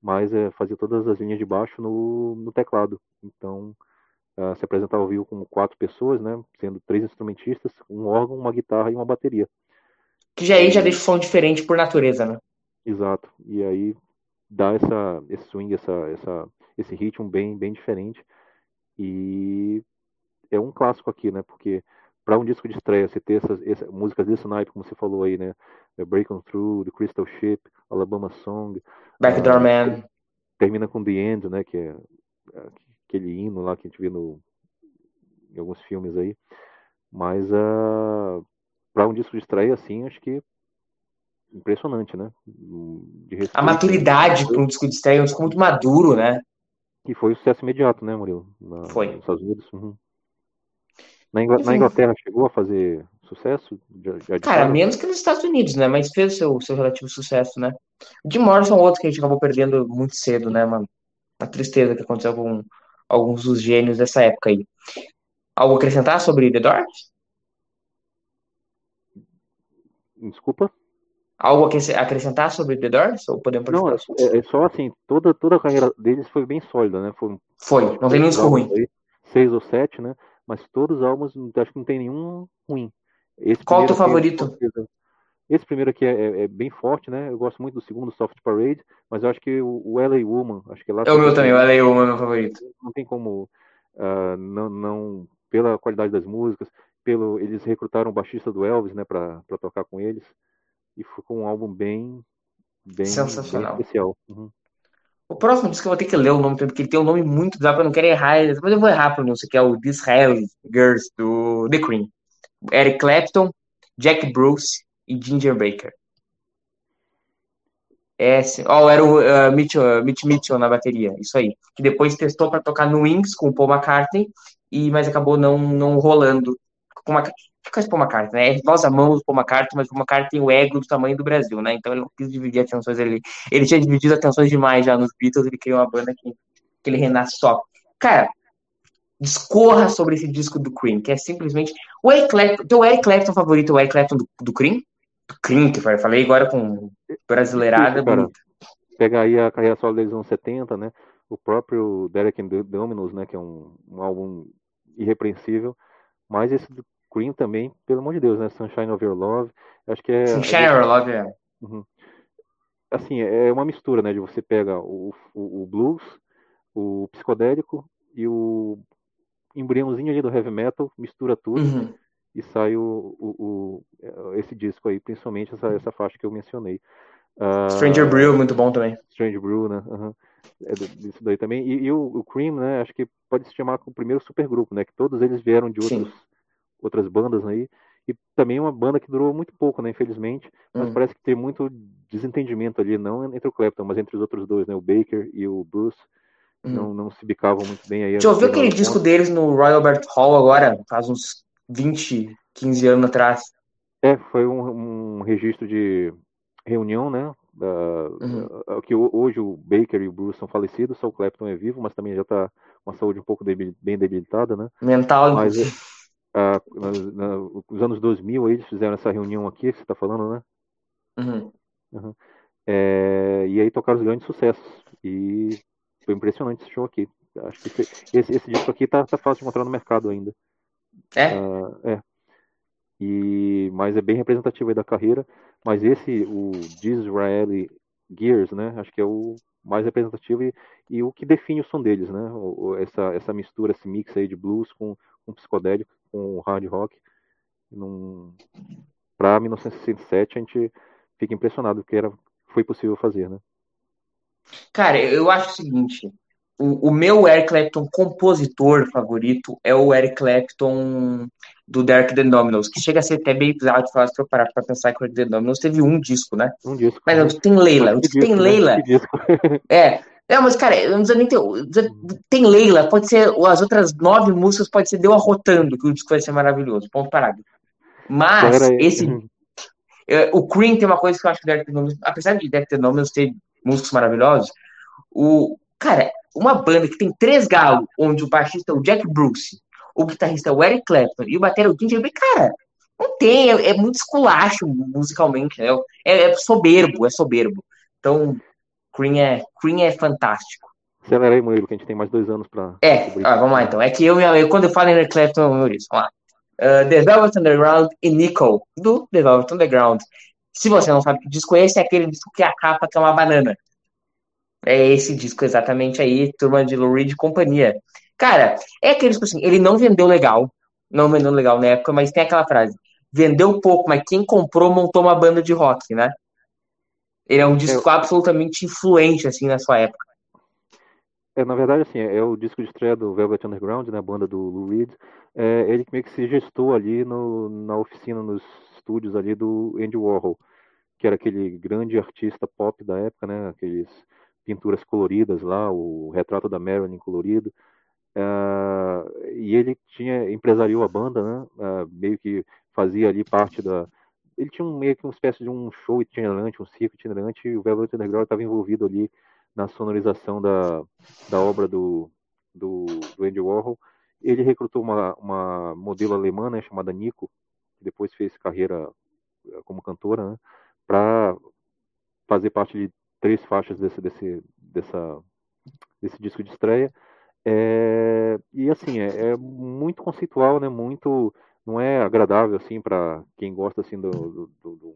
Mas é, fazia todas as linhas de baixo no, no teclado. Então, uh, se apresentava ao vivo com quatro pessoas, né? Sendo três instrumentistas, um órgão, uma guitarra e uma bateria. Que já aí já deixa o som diferente por natureza, né? Exato. E aí dá essa, esse swing, essa, essa, esse ritmo bem, bem diferente. E é um clássico aqui, né? Porque para um disco de estreia, você ter essas, essas, músicas desse naipe, como você falou aí, né? Break On Through, The Crystal Ship, Alabama Song. Backdoor uh, Man. Termina com The End, né? Que é, é aquele hino lá que a gente vê no, em alguns filmes aí. Mas uh, ah, para um disco de estreia, assim, acho que impressionante, né? a maturidade para um disco de estreia, é um disco muito maduro, né? Que foi um sucesso imediato, né, Murilo? Na, foi. Nos Estados Unidos. Uhum. Na, Ingl... na, Inglaterra chegou a fazer sucesso? Já, já Cara, menos que nos Estados Unidos, né? Mas fez o seu, seu relativo sucesso, né? O Jim Morrison é outro que a gente acabou perdendo muito cedo, né, mano? A tristeza que aconteceu com alguns dos gênios dessa época aí. Algo a acrescentar sobre The Doors? Desculpa? Algo a acrescentar sobre The Doors? Ou podemos Não, é, é, só assim, toda, toda a carreira deles foi bem sólida, né? Foi, foi não tem nenhum disco ruim. Seis ou sete, né? Mas todos os álbuns, acho que não tem nenhum ruim. Esse Qual o teu favorito? Esse primeiro aqui é, é, é, bem forte, né? Eu gosto muito do segundo, Soft Parade, mas eu acho que o, o LA Woman, acho que lá. É o meu também, o LA Woman é meu favorito. Não tem como uh, não, não pela qualidade das músicas, pelo eles recrutaram o baixista do Elvis, né, para tocar com eles e ficou um álbum bem, bem, Sensacional. Bem especial. Uhum. O próximo disco eu vou ter que ler o nome, porque ele tem um nome muito bizarro, eu não quero errar, mas eu vou errar a pronúncia, que é o Disraeli Girls, do The Cream. Eric Clapton, Jack Bruce, e Ginger Baker. É, oh, era o uh, Mitchell, Mitch Mitchell na bateria, isso aí. Que depois testou para tocar no Wings com o Paul McCartney, e, mas acabou não, não rolando. Uma, o Paul McCartney, né? Nós amamos o Paul McCartney, mas o Paul McCartney tem o ego do tamanho do Brasil, né? Então ele não quis dividir atenções ali. Ele tinha dividido atenções demais já nos Beatles, ele criou uma banda que, que ele renasce só. Cara, discorra sobre esse disco do Cream, que é simplesmente. O Eric Clapton, teu Eric Clapton favorito é o Eric Clapton do, do Cream? Do Cream, que eu falei agora com brasileirada Isso, bonita. Pegar aí a carreira solo deles nos anos 70, né? O próprio Derek Dominos, né? Que é um, um álbum irrepreensível. Mas esse do Cream também, pelo amor de Deus, né? Sunshine of Your Love. Acho que é. Sunshine of Your Love, é. Uhum. Assim, é uma mistura, né? De você pega o, o, o blues, o psicodélico e o embriãozinho ali do heavy metal, mistura tudo Uhum. e sai o, o, o- esse disco aí, principalmente essa, essa faixa que eu mencionei. Ah, Stranger Brew, muito bom também. Strange Brew, né? Aham. É disso daí também. E, e o, o Cream, né? Acho que pode se chamar como o primeiro supergrupo, né? Que todos eles vieram de Sim. Outras bandas aí. E também uma banda que durou muito pouco, né? Infelizmente. Mas Hum. parece que tem muito desentendimento ali, não entre o Clapton, mas entre os outros dois, né? O Baker e o Bruce. Hum. Não, não se bicavam muito bem aí. Deixa eu ver aquele disco contas. deles no Royal Albert Hall agora, faz uns 20, 15 anos atrás. É, foi um, um registro de reunião, né? Da, Uhum. que ho- hoje o Baker e o Bruce são falecidos, só o Clapton é vivo, mas também já está com a saúde um pouco debil- bem debilitada, né? Mental, Mas inclusive. Ah, nos anos 2000 aí, eles fizeram essa reunião aqui que você está falando, né? Uhum. É, e aí tocaram os grandes sucessos. E foi impressionante esse show aqui. Acho que esse, esse, esse disco aqui tá, tá fácil de encontrar no mercado ainda. É? Ah, é. E, mas é bem representativo aí da carreira. Mas esse, o Disraeli Gears, né? Acho que é o mais representativo e, e o que define o som deles, né? O, essa, essa mistura, esse mix aí de blues com, com psicodélico, com hard rock. Num, para 1967 a gente fica impressionado que era, foi possível fazer, né? Cara, eu acho o seguinte: o, o meu Eric Clapton compositor favorito é o Eric Clapton do Derek The Dominos, que chega a ser até bem bizarro de falar se eu parar pra pensar que o Derek The Dominos teve um disco, né? Um disco. Mas não, tem Leila, disco tem né? Leila. É. Não, mas, cara, eu não precisa nem ter. Tem Leila, pode ser. As outras nove músicas pode ser Deu Arrotando, que o disco vai ser maravilhoso. Ponto parado. Mas, Galera, esse. é, O Cream tem uma coisa que eu acho que o Derek The Dominos, apesar de Derek The Dominos ter músicos maravilhosos, o. Cara, uma banda que tem três galos, onde o baixista é o Jack Bruce, o guitarrista é o Eric Clapton e o batera é o Ginger Baker, cara, não tem, é, é muito esculacho musicalmente, né? É, é soberbo, é soberbo. Então, Cream é, Cream é fantástico. Acelera aí, Murilo, que a gente tem mais dois anos pra. É, ah, vamos lá então. É que eu, eu quando eu falo em Eric Clapton, eu lembro disso. Vamos lá. Uh, The Velvet Underground e Nickel, do The Velvet Underground. Se você não sabe que disco é esse, é aquele disco que a capa que é uma banana. É esse disco exatamente aí, turma de Lou Reed e companhia. Cara, é aquele disco assim, ele não vendeu legal, não vendeu legal na época, mas tem aquela frase, vendeu pouco, mas quem comprou montou uma banda de rock, né? Ele é um disco absolutamente influente, assim, na sua época. É, na verdade, assim, é o disco de estreia do Velvet Underground, né, a banda do Lou Reed. É, ele meio que se gestou ali no, na oficina, nos estúdios ali do Andy Warhol, que era aquele grande artista pop da época, né, aqueles pinturas coloridas lá, o retrato da Marilyn colorido. É, e ele tinha empresariou a banda, né, é, meio que fazia ali parte da ele tinha um, meio que uma espécie de um show itinerante, um circo itinerante, e o Velvet Underground estava envolvido ali na sonorização da, da obra do, do, do Andy Warhol. Ele recrutou uma, uma modelo alemã né, chamada Nico, que depois fez carreira eh, como cantora, né, para fazer parte de três faixas desse, desse, dessa, desse disco de estreia. É, e assim, é, é, muito conceitual, né, muito não é agradável assim para quem gosta assim do, do, do, do,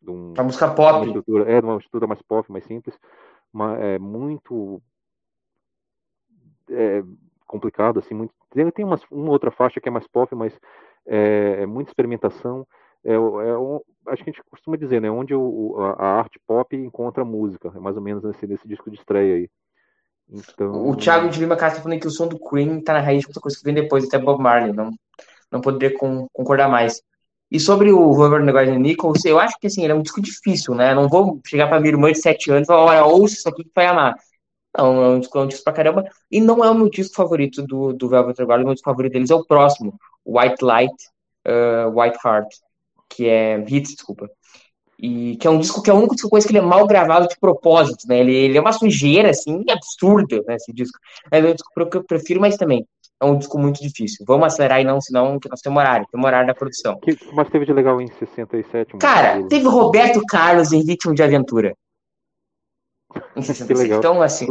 do a música pop. estrutura, é uma estrutura mais pop mais simples é muito é, complicado assim muito tem, umas, uma outra faixa que é mais pop mas é, é muita experimentação é, é um, acho que a gente costuma dizer né onde o, a, a, arte pop encontra música é mais ou menos nesse, nesse disco de estreia aí então o Thiago de Lima Castro falando que o som do Queen tá na raiz de outra coisa que vem depois até Bob Marley não não poderia com, concordar mais. E sobre o Robert Gardner Nichols, eu acho que assim, ele é um disco difícil, né? Não vou chegar pra minha irmã de 7 anos e falar, olha, ouça isso aqui que vai amar. Não, é um disco, é um disco pra caramba. E não é o meu disco favorito do, do Velvet Regalia, o meu disco favorito deles é o próximo, White Light, uh, White Heart, que é Hits, desculpa. E que é um disco que é o único disco que ele é mal gravado de propósito, né? Ele, ele é uma sujeira, assim, absurda, né, esse disco. É o disco que eu prefiro, mas também é um disco muito difícil. Vamos acelerar e não, senão que nós temos horário, temos horário da produção. Que, mas teve de legal em 67? Cara, teve Roberto Carlos em Ritmo de Aventura. Em 67. Então, assim...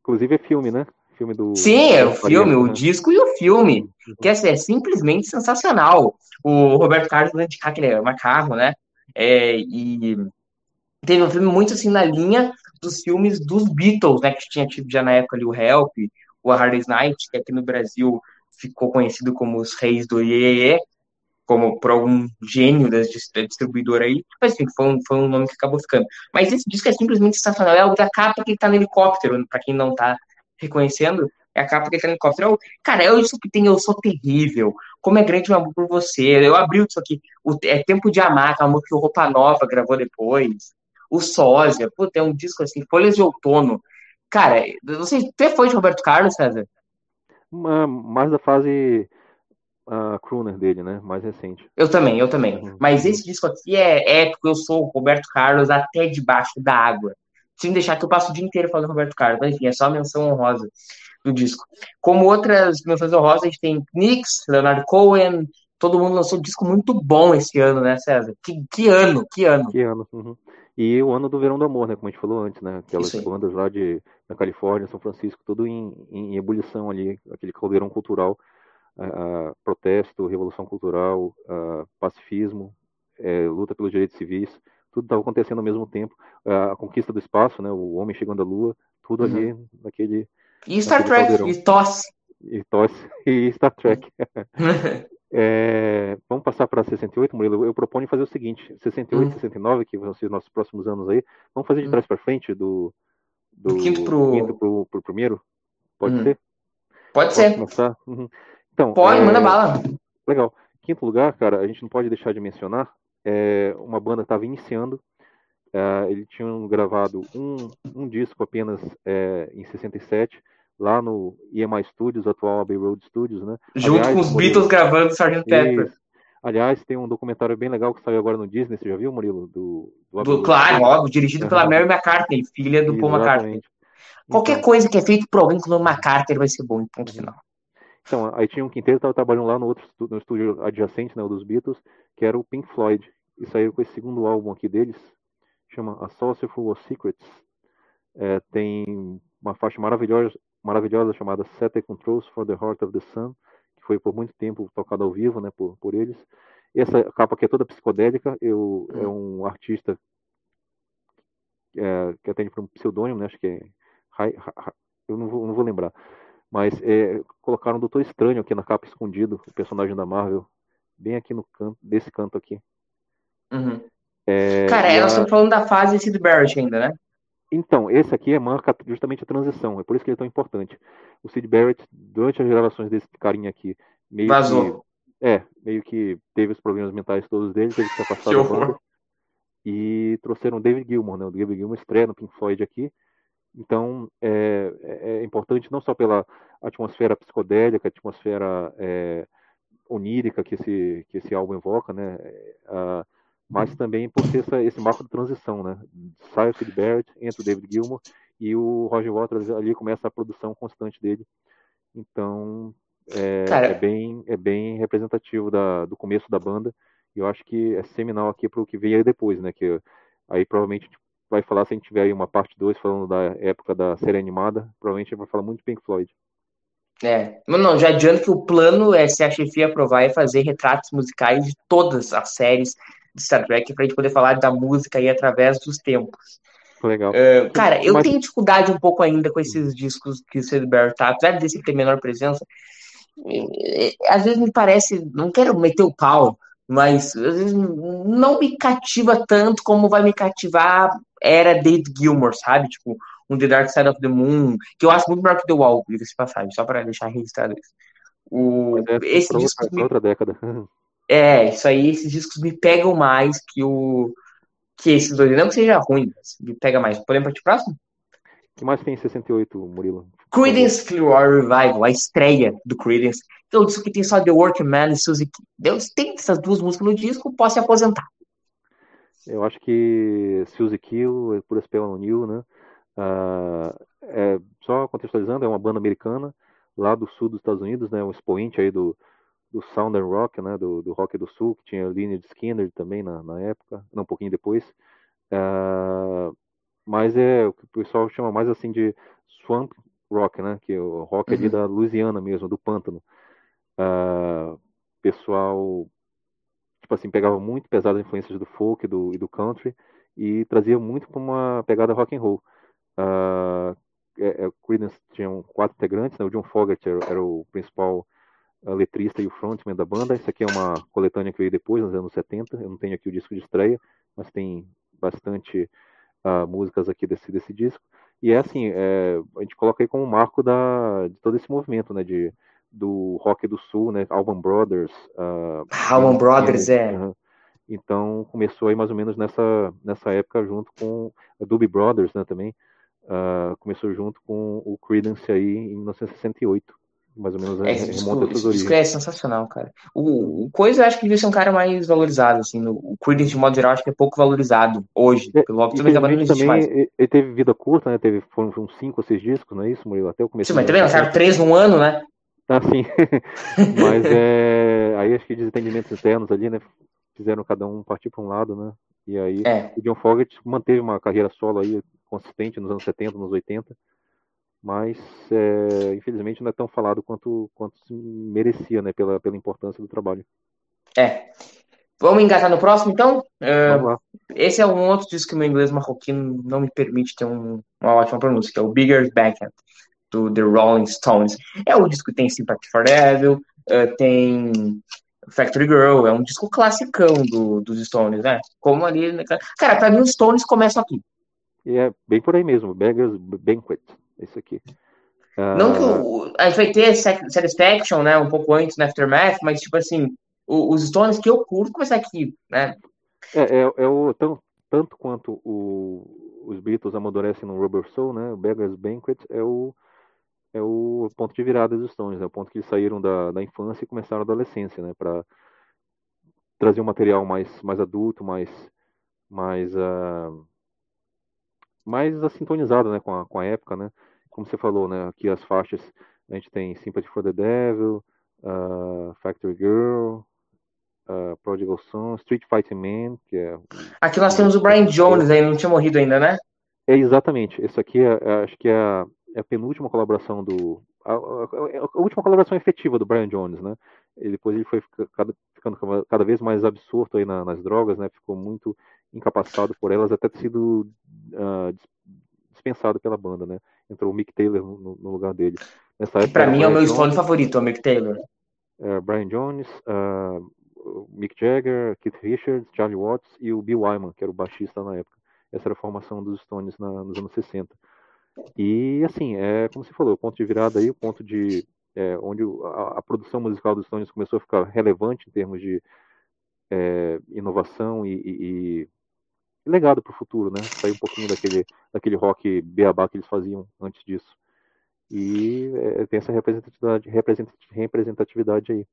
Inclusive é filme, né? Filme do. Sim, é o filme, o disco e o filme. Uhum. Que é, é simplesmente sensacional. O Roberto Carlos, né, de ele é macarro, né? É, e teve um filme muito assim na linha dos filmes dos Beatles, né? Que tinha tido já na época ali o Help, o A Hard Night, que aqui no Brasil ficou conhecido como os Reis do Iê, como por algum gênio da distribuidora aí, mas enfim, foi um, foi um nome que acabou ficando. Mas esse disco é simplesmente sensacional, é o da capa que tá no helicóptero, para quem não tá reconhecendo, é a capa que tá no helicóptero. Cara, é isso que tem Eu Sou Terrível, Como é Grande o Amor por Você, eu abri isso aqui, o, é Tempo de Amar, que é uma que o Roupa Nova gravou depois, o Sósia, puta, é um disco assim, Folhas de Outono, cara, você foi de Roberto Carlos, César? mais da fase uh, crooner dele, né? Mais recente. Eu também, eu também. Uhum. Mas esse disco aqui é épico. Eu sou o Roberto Carlos até debaixo da água. Sem deixar que eu passo o dia inteiro falando Roberto Carlos. Mas enfim, é só menção honrosa do disco. Como outras menções honrosas, a gente tem Knicks, Leonard Cohen. Todo mundo lançou um disco muito bom esse ano, né, César? Que, que ano, que ano. Que ano. Uhum. E o ano do Verão do Amor, né? Como a gente falou antes, né? Aquelas bandas lá de, da Califórnia, São Francisco, tudo em, em ebulição ali, aquele caldeirão cultural, uh, protesto, revolução cultural, uh, pacifismo, uh, luta pelos direitos civis, tudo estava acontecendo ao mesmo tempo. a conquista do espaço, né? O homem chegando à Lua, tudo uhum. ali naquele. E Star Trek, caldeirão. e tosse. E tosse, e Star Trek. É, vamos passar para 68, Murilo. Eu proponho fazer o seguinte: 68 e hum. 69, que vão ser os nossos próximos anos aí, vamos fazer de hum. trás para frente, do, do, do quinto pro, pro primeiro? Pode hum. ser? Pode Posso ser. Começar? Uhum. Então, pode, é... manda bala. Legal. Quinto lugar, cara, a gente não pode deixar de mencionar. É, uma banda estava iniciando. É, eles tinham gravado um, um disco apenas é, em 67 lá no EMI Studios, atual Abbey Road Studios, né? Junto Aliás, com os Murilo, Beatles gravando Sgt. Pepper. Aliás, tem um documentário bem legal que saiu agora no Disney, você já viu, Murilo? Do, do, do claro, óbvio, dirigido uhum. pela Mary McCartney, filha do Paul McCartney. Qualquer então, coisa que é feito por alguém com o McCartney vai ser bom em ponto final. Então, aí tinha um quinteto que estava trabalhando lá no outro no estúdio adjacente, né, o dos Beatles, que era o Pink Floyd. E saiu com esse segundo álbum aqui deles, chama A Saucer Full of Secrets. É, tem uma faixa maravilhosa, maravilhosa chamada Set Controls for the Heart of the Sun, que foi por muito tempo tocada ao vivo, né, por, por eles. Essa capa aqui é toda psicodélica, eu, é um artista é, que atende por um pseudônimo, né, acho que é, eu não vou, não vou lembrar, mas é, colocaram o Doutor Estranho aqui na capa escondido, o personagem da Marvel, bem aqui no canto, desse canto aqui. Uhum. É, Cara, nós a... estamos falando da fase Sid Barrett ainda, né? Então, esse aqui é marca justamente a transição, é por isso que ele é tão importante. O Sid Barrett, durante as gravações desse carinha aqui, meio Vazou. que. É, meio que teve os problemas mentais todos dele, teve que se afastar da banda. E trouxeram o David Gilmour, né? O David Gilmour estreia no Pink Floyd aqui. Então, é, é, é importante não só pela atmosfera psicodélica, atmosfera é, onírica que esse, que esse álbum evoca, né? Uh, mas também por ser essa, esse marco de transição, né? Sai o Sid Barrett, entra o David Gilmour e o Roger Waters ali começa a produção constante dele. Então é, é bem é bem representativo da, do começo da banda. E eu acho que é seminal aqui para o que veio aí depois, né? Que aí provavelmente vai falar se a gente tiver aí uma parte 2 falando da época da série animada, provavelmente vai falar muito de Pink Floyd. É, mas não, já adianto que o plano é, se a chefia aprovar, é fazer retratos musicais de todas as séries de Star Trek para a gente poder falar da música aí através dos tempos. Legal. Uh, cara, eu Mas... tenho dificuldade um pouco ainda com esses discos que o Sid Barrett tá, apesar de ter menor presença. Às vezes me parece, não quero meter o pau, mas às vezes não me cativa tanto como vai me cativar era David Gilmour, sabe? Tipo, um The Dark Side of the Moon, que eu acho muito melhor que The Wall, diga-se passagem, só para deixar registrado isso. O, é, esse disco. Outra, me... outra década. É, isso aí, esses discos me pegam mais que o que esses dois. Não que seja ruim, mas me pega mais. Podemos partir próximo? O que mais tem em 68, Murilo? Creedence Clearwater Revival, a estreia do Creedence. Que é o disco que tem só The Workman e Suzy Deus tem essas duas músicas no disco, posso se aposentar. Eu acho que Suzy Kill, por Spell New, né? Uh, é, só contextualizando, é uma banda americana lá do sul dos Estados Unidos, né? Um expoente aí do, do Southern Rock, né? Do, do rock do sul, que tinha Lynyrd Skinner também na, na época, não um pouquinho depois. Uh, mas é o que o pessoal chama mais assim de swamp rock, né? Que é o rock uhum. ali da Louisiana mesmo, do pântano. Uh, pessoal, tipo assim, pegava muito pesadas influências do folk do, e do country e trazia muito para uma pegada rock and roll. Uh, é, é, Creedence tinha quatro integrantes, né? o John Fogerty era, era o principal uh, letrista e o frontman da banda. Isso aqui é uma coletânea que veio depois, nos anos 70. Eu não tenho aqui o disco de estreia, mas tem bastante uh, músicas aqui desse, desse disco. E é assim, é, a gente coloca aí como marco da, de todo esse movimento, né, de, do rock do sul, né, Alban Brothers. Uh, Alban Brothers, é. Uh, então começou aí mais ou menos nessa, nessa época junto com a Doobie Brothers, né, também. Uh, começou junto com o Creedence aí em 1968 mais ou menos é, esse disco, esse disco é sensacional, cara. O, o Coisa eu acho que devia ser um cara mais valorizado, assim, no, o Creedence de modo geral acho que é pouco valorizado hoje, é, pelo óbvio também, existe mais. Ele teve vida curta, né, teve, foram uns 5 ou 6 discos, não é isso, Murilo? Até o começo. Sim, mas também lançaram 3 num ano, né? Ah, sim. mas é, aí acho que desentendimentos internos ali, né, fizeram cada um partir para um lado, né, e aí é. o John Fogerty manteve uma carreira solo aí consistente nos anos 70, nos 80, mas é, infelizmente não é tão falado quanto, quanto merecia, né, pela, pela importância do trabalho. É. Vamos engatar no próximo, então? Uh, esse é um outro disco que o meu inglês marroquino não me permite ter um, uma ótima pronúncia, que é o Bigger Backhand, do The Rolling Stones. É o disco que tem Sympathy for Devil, uh, tem Factory Girl, é um disco classicão do, dos Stones, né? Como ali... Né? Cara, pra mim os Stones começam aqui. É bem por aí mesmo, Beggar's Banquet esse aqui. Uh... Não que o, a gente vai ter Satisfaction, né, um pouco antes no Aftermath, mas tipo assim, o, os Stones que eu curto começar aqui, né? É, é, é o tão, tanto quanto o, os Beatles amadurecem no Rubber Soul, né? O Beggar's Banquet é o é o ponto de virada dos Stones, é né? o ponto que eles saíram da, da infância e começaram a adolescência, né? Para trazer um material mais mais adulto, mais mais uh, mais sintonizado, né, com a, com a época, né? Como você falou, né? Aqui as faixas a gente tem Sympathy for the Devil, uh, Factory Girl, uh, Prodigal Son, Street Fighting Man, que é. Aqui nós temos o Brian Jones, aí não tinha morrido ainda, né? É exatamente. Isso aqui é, é, acho que é a, é a penúltima colaboração do a, a, a, última colaboração efetiva do Brian Jones, né? Ele, depois ele foi ficando cada, cada vez mais absurdo aí na, nas drogas, né? Ficou muito incapacitado por elas, até ter sido uh, dispensado pela banda, né? Entrou o Mick Taylor no, no lugar dele. Pra mim é o meu Stone favorito, o Mick Taylor. Uh, Brian Jones, uh, Mick Jagger, Keith Richards, Charlie Watts e o Bill Wyman, que era o baixista na época. Essa era a formação dos Stones na, nos anos 60. E assim, é como você falou, o ponto de virada aí, o ponto de é, onde a, a, produção musical dos Stones começou a ficar relevante em termos de é, inovação e, e legado para o futuro, né? Sair um pouquinho daquele, daquele rock beabá que eles faziam antes disso. E é, tem essa representatividade, representatividade aí.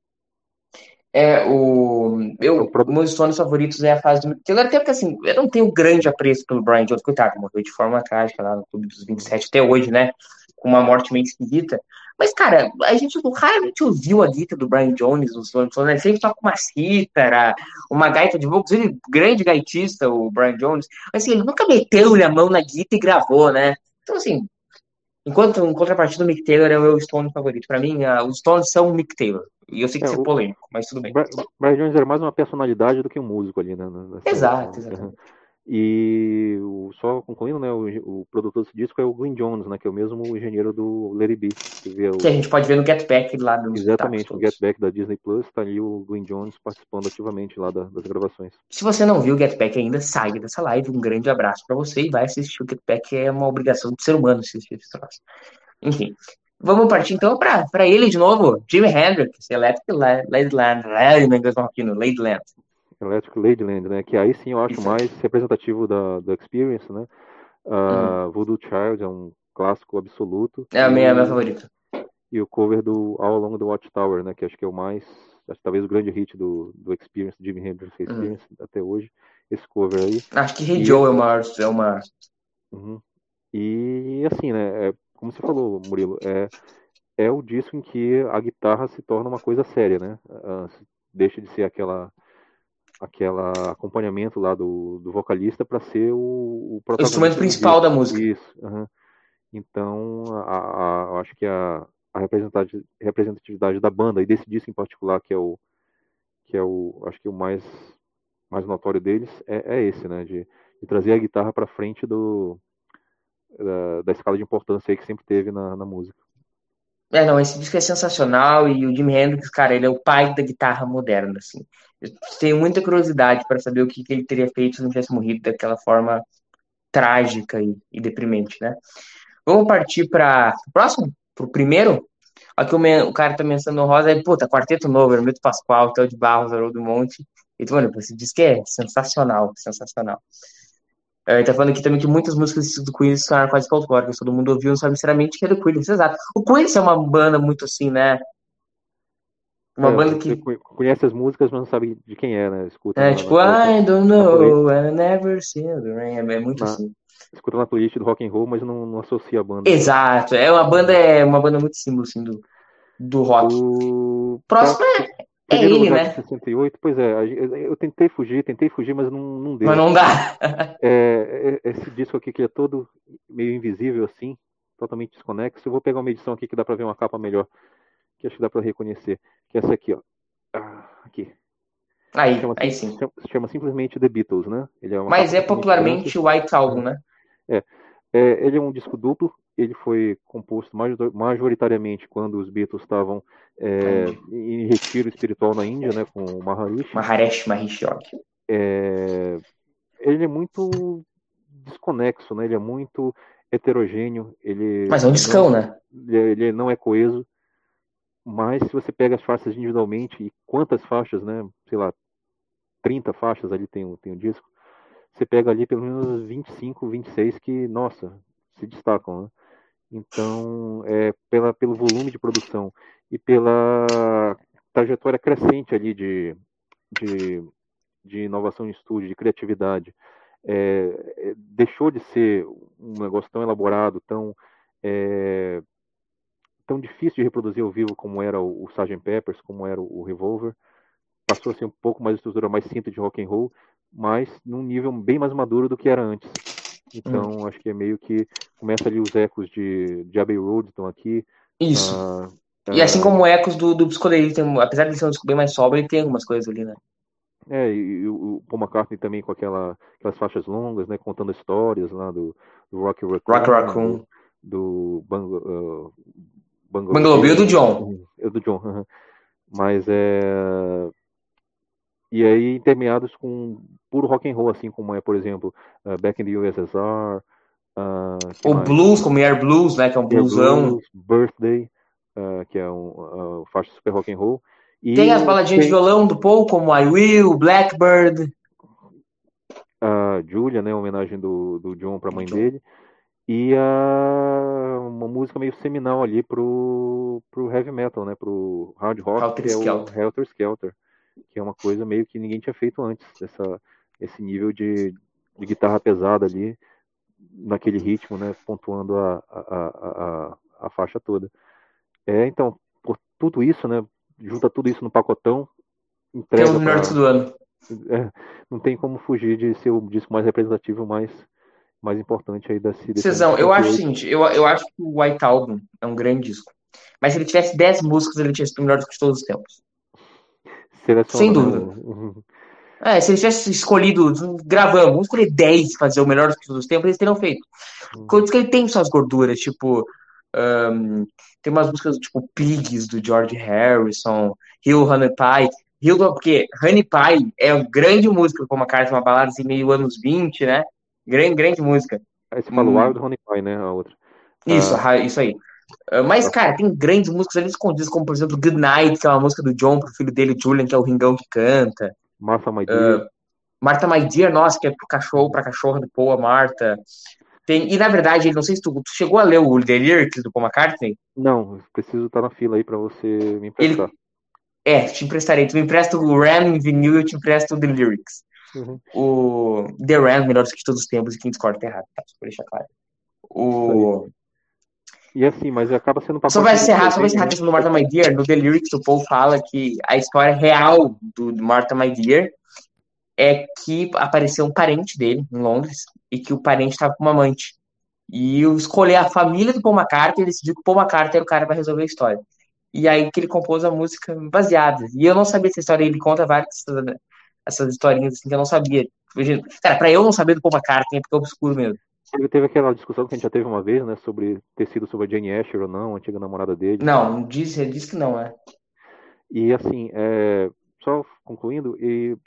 É, o. Eu, o meus Stones favoritos é a fase do até porque assim, eu não tenho grande apreço pelo Brian Jones, coitado, morreu de forma trágica lá no Clube dos 27 até hoje, né? Com uma morte meio esquisita. Mas, cara, a gente raramente ouviu a guitarra do Brian Jones nos Stones, né? Ele sempre toca uma cítara, uma gaita de boca, ele grande gaitista, o Brian Jones. Mas assim, ele nunca meteu a mão na guitarra e gravou, né? Então, assim, enquanto em contrapartida, o Mick Taylor é o meu Stone favorito. Para mim, uh, os Stones são o Mick Taylor. E eu sei que é, isso é polêmico, mas tudo bem. Brian Jones era mais uma personalidade do que um músico ali, né? Exato, exatamente. E o, só concluindo, né, o, o, produtor desse disco é o Glyn Jones, né, que é o mesmo engenheiro do Larry B. Que, que, a gente pode ver no Get Back lá do Exatamente, no Get Back da Disney Plus, tá ali o Glyn Jones participando ativamente lá da, das gravações. Se você não viu o Get Back ainda, saia dessa live, um grande abraço para você e vai assistir o Get Back, é uma obrigação do ser humano assistir esse troço. Enfim, Vamos partir então para ele de novo, Jimi Hendrix, Electric Ladyland, Ladyland. Electric Ladyland, né? Que aí sim eu acho Isso. mais representativo da, da Experience, né? Uh, uhum. Voodoo Child é um clássico absoluto. É a minha, e, minha favorita. E o cover do All Along the Watchtower, né? Que acho que é o mais, acho que talvez o grande hit do, do Experience, Jimi Hendrix uhum. Experience uhum. até hoje. Esse cover aí. Acho que Hey Joe é o maior. É uma... Uhum. E assim, né? É, como você falou, Murilo, é, é o disco em que a guitarra se torna uma coisa séria, né? Uh, deixa de ser aquela aquela acompanhamento lá do, do vocalista para ser o, o, o instrumento principal da música. Isso. Uhum. Então, a, a, acho que a, a representatividade da banda e desse disco em particular, que é o que é o acho que o mais mais notório deles é, é esse, né, de, de trazer a guitarra para frente do da, da, escala de importância que sempre teve na, na música. É, não, esse disco é sensacional e o Jimi Hendrix, cara, ele é o pai da guitarra moderna, assim. Eu tenho muita curiosidade para saber o que, que, ele teria feito se não tivesse morrido daquela forma trágica e, e deprimente, né? Vamos partir para o próximo? Para o primeiro? Aqui o, o cara tá mencionando Rosa, aí, puta, Quarteto Novo, Hermeto Pascoal, Theo de Barros, Haroldo Monte. E, mano, esse disco é sensacional, sensacional. É, ele tá falando aqui também que muitas músicas do Queen são quase folclóricas, todo mundo ouviu, não sabe sinceramente que é do Queen, exato. O Queen é uma banda muito assim, né? Uma é, banda que. Conhece as músicas, mas não sabe de quem é, né? Escuta. É, tipo, I don't know, I never seen the rain. É muito na, assim. Escuta na playlist do rock and roll, mas não, não associa a banda. Exato, é uma banda, é uma banda muito símbolo, assim, do, do rock. O... Próximo tá, é é ele, né? 68, pois é, eu tentei fugir, tentei fugir, mas não, não deu. Mas não dá. é, é, esse disco aqui que é todo meio invisível assim, totalmente desconexo. Eu vou pegar uma edição aqui que dá para ver uma capa melhor, que acho que dá para reconhecer, que é essa aqui, ó. Ah, aqui. Aí, chama, aí sim. Chama, chama, simplesmente The Beatles, né? É mas é popularmente o White Album, né? É. é. Ele é um disco duplo, ele foi composto majoritariamente quando os Beatles estavam é, em retiro espiritual na Índia, né, com o Maharishi. Maharishi Maharishi Yogi. É, ele é muito desconexo, né? Ele é muito heterogêneo. Ele mas é um discão, não, né? Ele não é coeso. Mas se você pega as faixas individualmente, e quantas faixas, né? Sei lá, 30 faixas ali tem, tem o disco. Você pega ali pelo menos 25, 26 que, nossa, se destacam, né? Então, é, pela, pelo volume de produção e pela trajetória crescente ali de, de, de inovação em estúdio, de criatividade, é, é, deixou de ser um negócio tão elaborado, tão, é, tão difícil de reproduzir ao vivo como era o, o Sgt. Peppers, como era o, o Revolver, passou a ser um pouco mais estrutura mais simples de rock and roll, mas num nível bem mais maduro do que era antes. Então, hum. acho que é meio que começa ali os ecos de, de Abbey Road estão aqui. Isso. Uh, e assim como ecos do, do Psicodelia, tem, apesar de ser um disco bem mais sóbrio, ele tem algumas coisas ali, né? É, e, e o Paul McCartney também com aquela, aquelas faixas longas, né? Contando histórias lá do, do Rock Raccoon. Rock Raccoon. Do, Bang, uh, Bangalow Bill do John. É do John. Mas é e aí intermeados com puro rock and roll, assim como é, por exemplo, uh, Back in the USSR. Uh, o mais? blues, como Air Blues, né, que é um bluesão. Blues, Birthday, uh, que é um uh, faixa super rock and roll. E tem as baladinhas tem... de violão do Paul, como I Will, Blackbird. A Julia, né, homenagem do, do John para a mãe dele. E a, uma música meio seminal ali pro, pro heavy metal, né, pro hard rock, Helter que Skelter. é o Helter Skelter que é uma coisa meio que ninguém tinha feito antes, essa, esse nível de, de guitarra pesada ali, naquele ritmo, né, pontuando a, a, a, a, faixa toda. É, então, por tudo isso, né, junta tudo isso no pacotão, entrega Tem um pra, do ano. É, não tem como fugir de ser o disco mais representativo, mais mais importante aí desse. Cezão, eu acho o seguinte, eu, eu acho que o White Album é um grande disco. Mas se ele tivesse 10 músicas, ele tinha sido o melhor disco de todos os tempos. Sem dúvida. Uhum. É, se eles tivessem escolhido, gravamos, vamos escolher 10 fazer o melhor dos tempos, eles teriam feito. Uhum. Coisas que ele tem suas gorduras, tipo. Um, tem umas músicas tipo Pigs do George Harrison, Hill Honey Pie. Hill, porque Honey Pie é uma grande música com uma carta, uma balada assim, meio anos 20, né? Grande, grande música. Aí você hum. Wild Honey Pie, né? A outra. Isso, ah. isso aí. Uh, mas, cara, tem grandes músicas ali escondidas, como, por exemplo, Good Night, que é uma música do John pro filho dele, Julian, que é o Ringão que canta. Martha My Dear. Uh, Marta My Dear, nossa, que é pro cachorro, pra cachorra do Paul, a Marta. Tem, e na verdade, não sei se tu, tu, chegou a ler o The Lyrics do Paul McCartney? Não, preciso estar na fila aí pra você me emprestar. Ele, é, te emprestarei. Tu me empresta o Ram vinil e eu te empresto o The Lyrics. Uhum. O The Ram, melhor de todos os tempos, e quem discorda tá errado, tá? Só pra deixar claro. O... E assim, mas acaba sendo Só vai encerrar, só vai encerrar a questão do Martha My Dear. No The Lyrics, o Paul fala que a história real do Martha My Dear é que apareceu um parente dele em Londres e que o parente estava com uma amante. E eu escolhi a família do Paul McCartney e decidiu que o Paul McCartney era o cara para resolver a história. E aí que ele compôs a música baseada. E eu não sabia essa história, ele conta várias essas historinhas assim que eu não sabia. Cara, pra eu não saber do Paul McCartney é porque é obscuro mesmo. Teve, teve aquela discussão que a gente já teve uma vez, né, sobre ter sido sobre a Jane Asher ou não, a antiga namorada dele. Não, diz, ele disse que não, é. E assim, é, só concluindo, e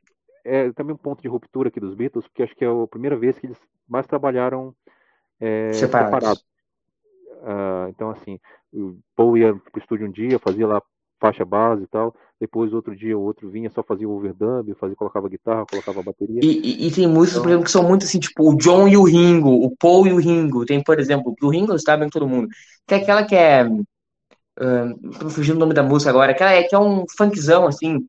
é também um ponto de ruptura aqui dos Beatles, porque acho que é a primeira vez que eles mais trabalharam é, separados. separados. Uh, então, assim, o Paul ia pro estúdio um dia, fazia lá faixa base e tal, depois outro dia o outro vinha, só fazia o overdub, fazia, colocava guitarra, colocava bateria. E, e, e tem músicas, então... por exemplo, que são muito assim, tipo, o John e o Ringo, o Paul e o Ringo. Tem, por exemplo, o Ringo está bem todo mundo. Tem aquela que é. Uh, tô fugindo o nome da música agora, aquela é que é um funkzão, assim,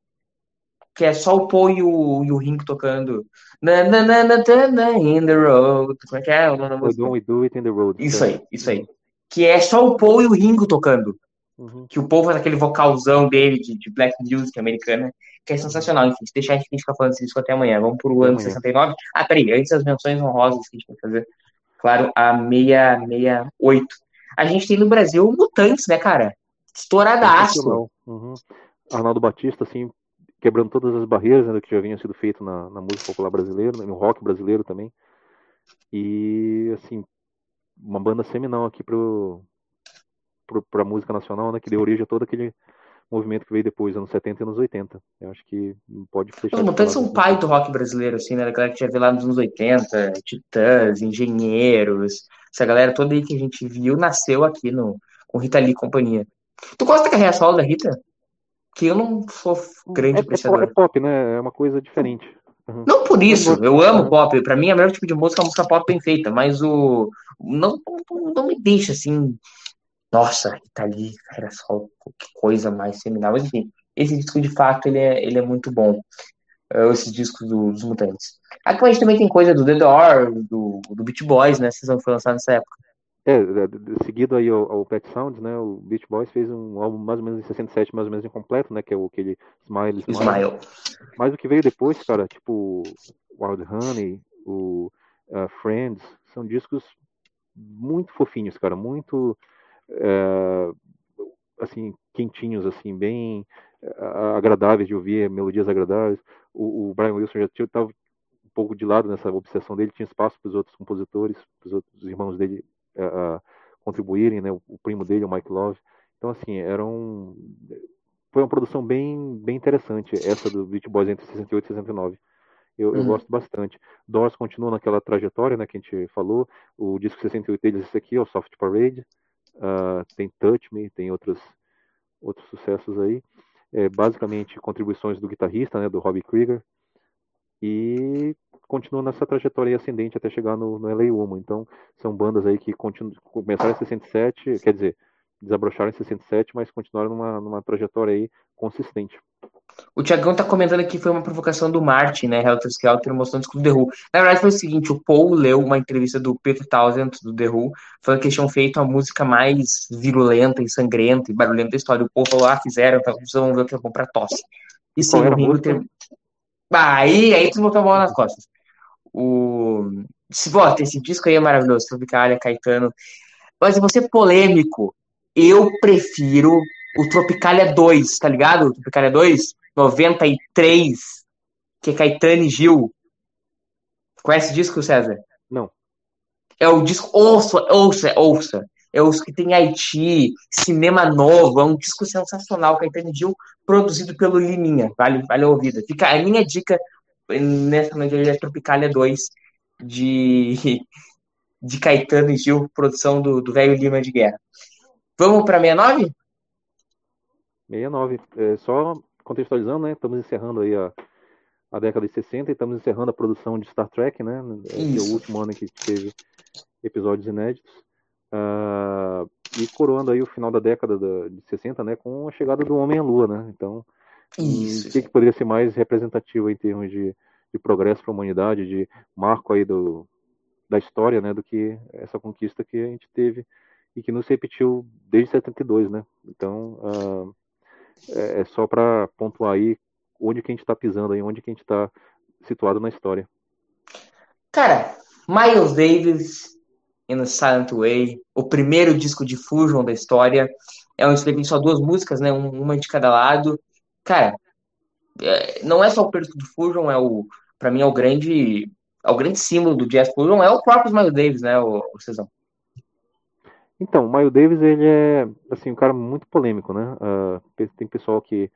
que é só o Paul e o, e o Ringo tocando. Na, na, na, na, na, in the road. Como é que é o nome da música? We do it in the road. Isso aí, isso aí. Que é só o Paul e o Ringo tocando. Uhum. Que o Paul faz aquele vocalzão dele de, de black music americana, que é sensacional. Enfim, se deixar a gente ficar falando disso até amanhã. Vamos pro ano amanhã. 69. Ah, peraí, antes das menções honrosas que a gente vai fazer. Claro, a 668. A gente tem no Brasil Mutantes, né, cara? Estouradaço. Uhum. Arnaldo Batista, assim, quebrando todas as barreiras né, do que já vinha sido feito na, na música popular brasileira, no rock brasileiro também. E, assim, uma banda seminal aqui pro, pro, pra música nacional, né, que deu origem a todo aquele movimento que veio depois, anos 70 e anos 80. Eu acho que não pode fechar. Mutantes são um pai do rock brasileiro, assim, né? A galera que já veio lá nos anos 80, Titãs, Engenheiros, essa galera toda aí que a gente viu nasceu aqui no, com Rita Lee e companhia. Tu gosta da carreira solo da Rita? que eu não sou grande é, apreciador. É pop, né? É uma coisa diferente. Uhum. Não por isso, eu amo pop. Para mim, é o melhor tipo de música é uma música pop bem feita, mas o. Não, não, não me deixa assim. Nossa, tá ali, era só que coisa mais seminal. Mas enfim, esse disco de fato ele é, ele é muito bom. Uh, esses discos do, dos Mutantes. Aqui a gente também tem coisa do The Door, do, do Beat Boys, né? Vocês vão foi lançado nessa época. É, é seguido aí ao, ao, Pet Sounds, né? O Beach Boys fez um álbum mais ou menos em 67, mais ou menos incompleto, né? Que é o aquele Smile, Smile. Smile. Mas o que veio depois, cara, tipo Wild Honey, o uh, Friends, são discos muito fofinhos, cara, muito assim quentinhos, assim, bem uh, agradáveis de ouvir, melodias agradáveis. O, o Brian Wilson já estava um pouco de lado nessa obsessão dele, tinha espaço para os outros compositores, para os outros irmãos dele uh, contribuírem, né? O, o, primo dele, o Mike Love. Então, assim, era um, foi uma produção bem, bem interessante, essa do Beach Boys entre 68 e 69. Eu, uhum. eu, gosto bastante. Doors continua naquela trajetória né, que a gente falou. O disco 68 deles, esse aqui, é o Soft Parade. Uh, tem Touch Me, tem outros, outros sucessos aí. É, basicamente, contribuições do guitarrista, né, do Robbie Krieger. E continua nessa trajetória ascendente até chegar no, no LA Woman. Então, são bandas aí que continuam, começaram em 67, quer dizer, desabrocharam em 67, mas continuaram numa, numa trajetória aí consistente. O Tiagão tá comentando aqui que foi uma provocação do Martin, né? Helter Skelter mostrando o The Who. Na verdade foi o seguinte, o Paul leu uma entrevista do Peter Townsend, do The Who, falando que eles tinham feito a música mais virulenta e sangrenta e barulhenta da história. O Paul falou, ah, fizeram, então vocês vão ver o que é bom pra tosse. E sim, o Ringo teve... Ah, aí, aí tu botou a bola nas costas. O. Se, bota, esse disco aí é maravilhoso, Tropicália, Caetano. Mas eu vou ser polêmico. Eu prefiro o Tropicália 2, tá ligado? O Tropicália 2, 93, que é Caetano e Gil. Conhece esse disco, César? Não. É o disco. Ouça, ouça, ouça. É os que tem Haiti, Cinema Novo, é um disco sensacional, Caetano e Gil, produzido pelo Liminha. Vale, vale a ouvida. Fica a minha dica nessa noite é Tropicália 2 de, de Caetano e Gil, produção do velho Lima de Guerra. Vamos para 69? 69. É, só contextualizando, né? Estamos encerrando aí a, a década de 60 e estamos encerrando a produção de Star Trek, né? Esse é o último ano que teve episódios inéditos. Uh, e coroando aí o final da década de 60, né? Com a chegada do Homem à Lua, né? Então, o que, que poderia ser mais representativo em termos de, de progresso para a humanidade, de marco aí do, da história, né? Do que essa conquista que a gente teve e que não se repetiu desde 72, né? Então, uh, é, só para pontuar aí onde que a gente está pisando aí, onde que a gente está situado na história. Cara, Miles Davis in a Silent Way, o primeiro disco de Fusion da história. É um disco que tem só duas músicas, né? Uma de cada lado. Cara, é, não é só o disco de Fusion, é o, para mim é o grande, é o grande símbolo do jazz Fusion, é o próprio Miles Davis, né, o, o Cezão? Então, o Miles Davis, ele é, assim, um cara muito polêmico, né? Uh, tem pessoal que,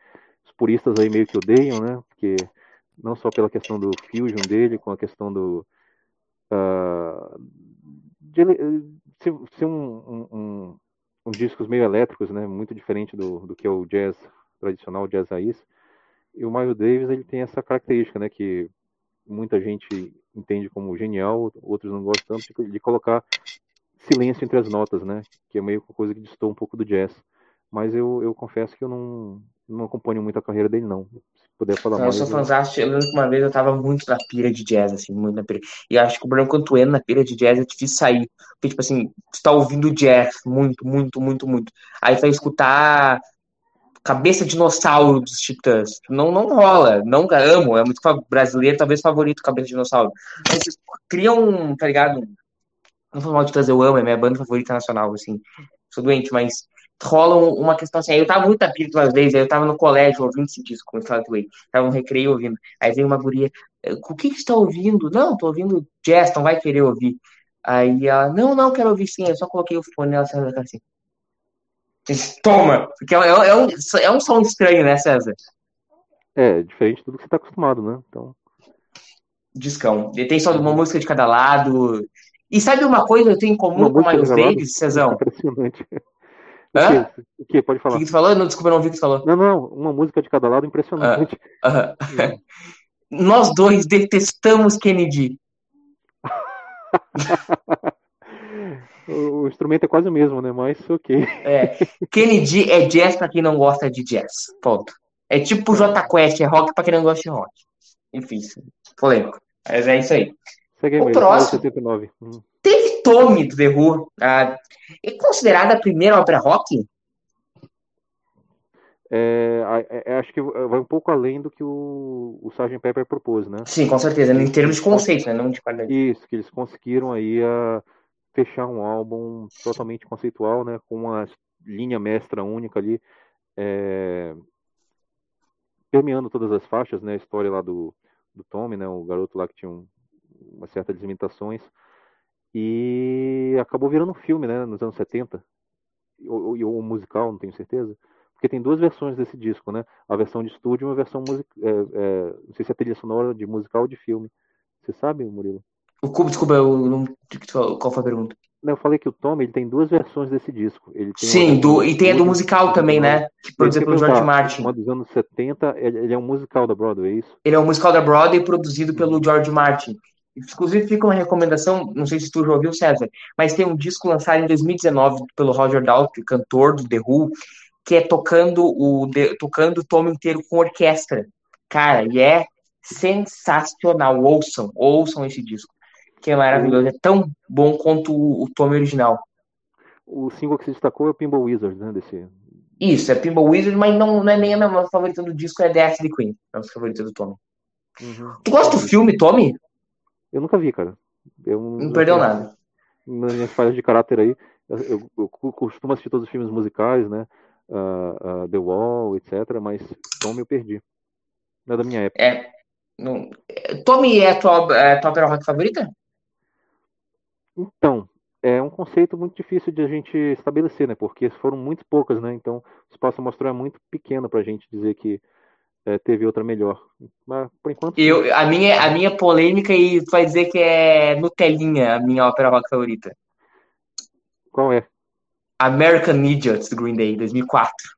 os puristas aí meio que odeiam, né? Porque não só pela questão do fusion dele, com a questão do... Uh, de, ser, ser um, um, um, um, discos meio elétricos, né? Muito diferente do, do que é o jazz tradicional, o jazz raiz. E o Miles Davis, ele tem essa característica, né? Que muita gente entende como genial, outros não gostam tanto, de colocar silêncio entre as notas, né? Que é meio coisa que distou um pouco do jazz. Mas eu, eu confesso que eu não, não acompanho muito a carreira dele, não. Se puder falar não, mais. Eu sou fantástico. Eu lembro que uma vez eu tava muito na pira de jazz, assim, muito na pira. E acho que o problema quando tu entra na pira de jazz é difícil sair. Porque, tipo assim, tu tá ouvindo jazz muito, muito, muito, muito. Aí tu vai escutar Cabeça Dinossauro dos Titãs. Não, não rola. Não amo. É muito brasileiro, talvez favorito Cabeça Dinossauro. Mas criam, tá ligado? Não foi mal de trazer, eu amo, é minha banda favorita nacional, assim. Sou doente, mas rola uma questão assim. Aí eu tava muito apito às vezes, aí eu tava no colégio ouvindo esse disco, como Starlight Way. Tava no recreio ouvindo. Aí veio uma guria, o que que você tá ouvindo? Não, tô ouvindo jazz, não vai querer ouvir. Aí ela, não, não, quero ouvir sim. Eu só coloquei o fone nela, saiu da assim. Toma! Porque é, é, é, um, é um som estranho, né, César? É, diferente de tudo que você tá acostumado, né? Então. Discão. Ele tem só uma música de cada lado. E sabe uma coisa que eu tenho em comum com o Miles Davis, Cezão? Impressionante. Hã? O que? Pode falar. O que você falou? Não, desculpa, não ouvi o que você falou. Não, não, uma música de cada lado impressionante. Uh, uh. Nós dois detestamos Kennedy. o, o instrumento é quase o mesmo, né? Mas ok. É. Kennedy é jazz pra quem não gosta de jazz. Ponto. É tipo J Quest, é rock pra quem não gosta de rock. Enfim, polêmico. Mas é isso aí. Segue o próximo. 79. Hum. Teve Tommy do The Who. Ah, é considerada a primeira ópera rock? É, é, acho que vai um pouco além do que o, o Sgt. Pepper propôs, né? Sim, com certeza, em termos de conceito, né? não de qualidade. Isso, que eles conseguiram aí a fechar um álbum totalmente conceitual, né? Com uma linha mestra única ali, é, permeando todas as faixas, né? A história lá do, do Tommy, né? O garoto lá que tinha um, uma certa limitações e acabou virando um filme, né, nos anos 70, ou, ou, musical, não tenho certeza, porque tem duas versões desse disco, né, a versão de estúdio e uma versão musical, é, é, não sei se é trilha sonora de musical ou de filme, você sabe, Murilo? O Cubo, desculpa, eu não... qual foi a pergunta? Não, eu falei que o Tom ele tem duas versões desse disco. Ele Sim, do, e tem a do musical também, né? Que produzido pelo George Martin. Uma dos anos 70, ele, ele, é um musical da Broadway, é isso? Ele é um musical da Broadway produzido pelo George Martin. Inclusive, fica uma recomendação, não sei se tu já ouviu, César, mas tem um disco lançado em 2019 pelo Roger Daltrey, cantor do The Who, que é tocando o, tocando o tomo inteiro com orquestra. Cara, e é sensacional. Ouçam, ouçam esse disco, que é maravilhoso. É tão bom quanto o, o tomo original. O single que se destacou é o Pinball Wizard, né? Desse... Isso, é Pinball Wizard, mas não, não é nem a minha favorita do disco, é The Ashley Queen, é a favorita do Tommy. Uhum. Tu gosta do filme, Tommy? Eu nunca vi, cara. Eu, não perdeu eu, nada. Nas minhas falhas de caráter aí, eu, eu, costumo assistir todos os filmes musicais, né? Uh, uh, The Wall, etc. Mas Tommy eu perdi. Não é da minha época. É. Não... Tommy é a tua, é a tua ópera rock favorita? Então, é um conceito muito difícil de a gente estabelecer, né? Porque foram muito poucas, né? Então, o espaço amostral é muito pequeno para a gente dizer que é, teve outra melhor. Mas por enquanto. Eu, a, minha, a minha polêmica e vai dizer que é Nutelinha, a minha ópera rock favorita. Qual é? American Idiots do Green Day, 2004.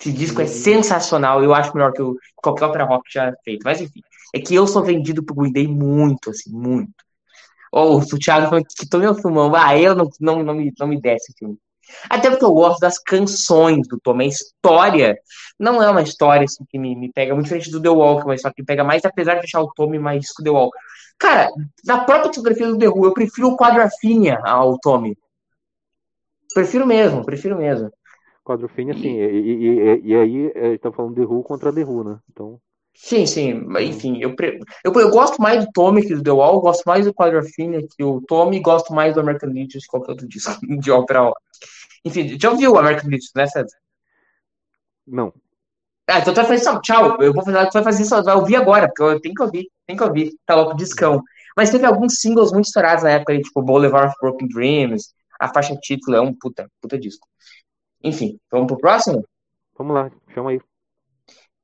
Esse disco é sensacional, eu acho melhor que o- qualquer outra rock já feito. Mas enfim, é que eu sou vendido pro Green Day muito, assim, muito. Ou o Thiago falou que tô meu filmão, ah, eu não, não, não, me, não me desce esse filme. Até porque eu gosto das canções do Tom, a história não é uma história assim, que me, me pega, muito diferente do The é uma história que me pega mais, apesar de deixar o Tommy mais que o The Wall. Cara, na própria discografia do The Who, eu prefiro o Quadrafinha ao Tommy. Prefiro mesmo, prefiro mesmo. Quadro fino, assim, e, e, e, e aí tá falando The Who contra The Who, né? Então, Sim, sim, mas, enfim, eu, pre- eu, eu gosto mais do Tommy que do The Wall, gosto mais do Quadrafinha que o Tommy, gosto mais do American Idiots que qualquer outro disco de ópera. Enfim, já ouviu o American Idiots, né, César? não. Ah, então tu vai fazer isso, tchau, eu vou fazer, tu vai fazer isso, vai ouvir agora, porque eu tenho que ouvir, tem que ouvir, tá louco, discão. Mas teve alguns singles muito estourados na época, tipo Boulevard of Broken Dreams, a faixa título é um puta, puta disco. Enfim, vamos pro próximo? Vamos lá, chama aí.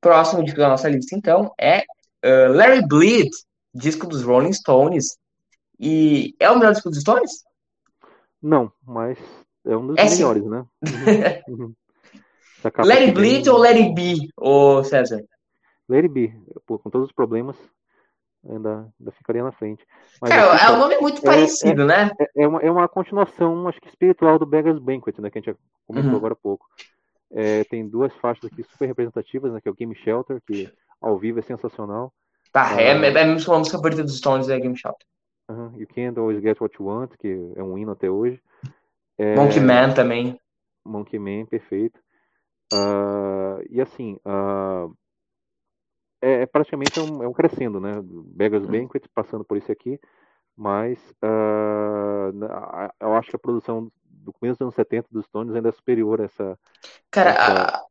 Próximo disco da nossa lista, então, é uh, Larry Bleed, disco dos Rolling Stones. E é o melhor disco dos Stones? Não, mas é um dos É sim. melhores, né? Uhum, uhum. Larry aqui Bleed ou Larry B, ô César? Larry B. Pô, com todos os problemas, ainda, ainda ficaria na frente. Mas Cara, é um nome muito é- parecido, né? é, é uma, é uma continuação, acho que espiritual do Beggar's Banquet, né? Que a gente comentou Uhum. agora há pouco. É, tem duas faixas aqui super representativas, né? Que é o Game Shelter, que ao vivo é sensacional. Tá, é, é, é a música favorita dos Stones, é Game Shop. Uhum. You Can't Always Get What You Want, que é um hino até hoje. É, Monkey Man também. Monkey Man, perfeito. Ah, e assim, ah, é, é praticamente um, é um crescendo, né? Beggars Banquet passando por isso aqui, mas na- eu acho que a produção do começo dos anos 70 dos Stones ainda é superior a essa. Cara, Essa-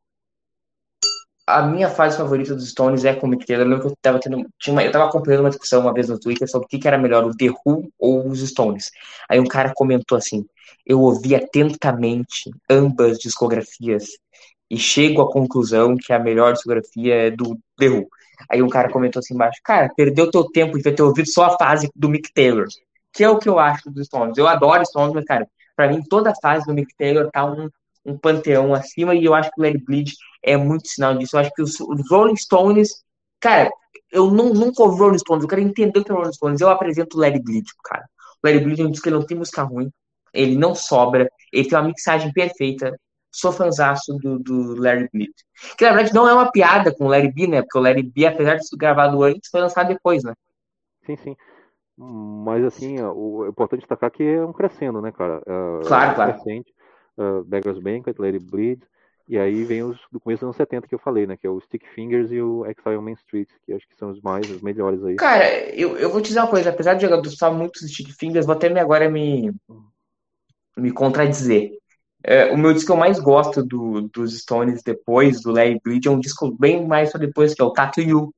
a, a minha fase favorita dos Stones é com o Mick Taylor. Eu lembro que eu tava tendo, tinha uma- eu tava acompanhando uma discussão uma vez no Twitter sobre o que, que era melhor, o The Who ou os Stones. Aí um cara comentou assim: eu ouvi atentamente ambas discografias e chego à conclusão que a melhor discografia é do The Who. Aí um cara comentou assim embaixo: cara, perdeu teu tempo de ter ouvido só a fase do Mick Taylor, que é o que eu acho dos Stones. Eu adoro Stones, mas cara, pra mim toda a fase do Mick Taylor tá um, um panteão acima e eu acho que o Larry Bleed é muito sinal disso. Eu acho que os, os Rolling Stones, cara, eu não, nunca ouvi Rolling Stones, eu quero entender o que é Rolling Stones. Eu apresento o Larry Bleed, cara. O Larry Bleed é um disco que não tem música ruim, ele não sobra, ele tem uma mixagem perfeita. Sou fanzaço do, do Larry Bleed. Que na verdade não é uma piada com o Larry B, né? Porque o Larry B, apesar de ser gravado antes, foi lançado depois, né? Sim, sim. Mas assim, o, é importante destacar que é um crescendo, né, cara? É, Claro, é claro. Crescente, uh, Beggars Banquet, Lady Bleed, e aí vem os do começo dos anos 70 que eu falei, né? Que é o Stick Fingers e o Exile Main Street, que acho que são os mais, os melhores aí. Cara, eu, eu vou te dizer uma coisa, apesar de eu gostar muito dos Stick Fingers, vou até me agora me, me contradizer. É, o meu disco que eu mais gosto do, dos Stones depois, do Larry Bleed, é um disco bem mais pra depois, que é o Tattoo You.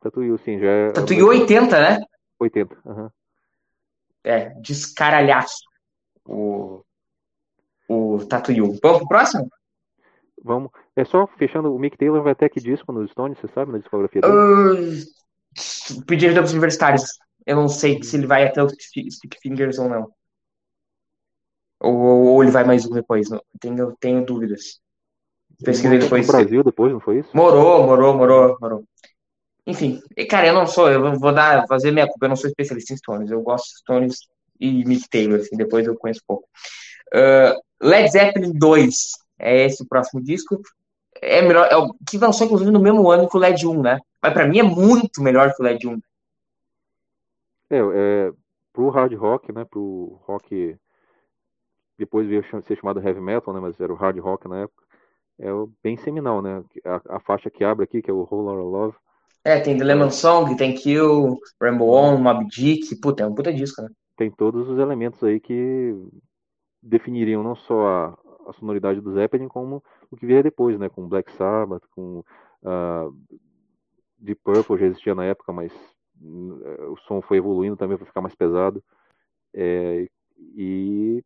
Tattoo You, sim, já é. Tattoo You 80, né? 80. aham. É, descaralhaço. O, o Tattoo You. Vamos pro próximo? Vamos. É só fechando, o Mick Taylor vai até que disco nos Stones, você sabe, na discografia dele? Uh, pedir ajuda pros universitários. Eu não sei se ele vai até o Stick Fingers ou não. Ou, ou ele vai mais um depois. não- Tenho, tenho dúvidas. Pesquisei depois. No Brasil depois, não foi isso? Morou, morou, morou, morou. Enfim, cara, eu não sou, eu vou dar, fazer minha culpa, eu não sou especialista em Stones. Eu gosto de Stones e Mick Taylor, assim, depois eu conheço pouco. Uh, Led Zeppelin 2 é esse o próximo disco. É melhor, é o que lançou inclusive no mesmo ano que o Led 1, né? Mas pra mim é muito melhor que o Led 1. É, é, pro hard rock, né, pro rock depois veio ser chamado heavy metal, né, mas era o hard rock na época. É bem seminal, né? A, a faixa que abre aqui, que é o Whole Lotta Love. É, tem The Lemon Song, tem Kill, Rainbow On, Mob Dick, puta, é um puta disco, né? Tem todos os elementos aí que definiriam não só a, a sonoridade do Zeppelin, como o que viria depois, né? Com Black Sabbath, com uh, Deep Purple já existia na época, mas hum, o som foi evoluindo também para ficar mais pesado. É, e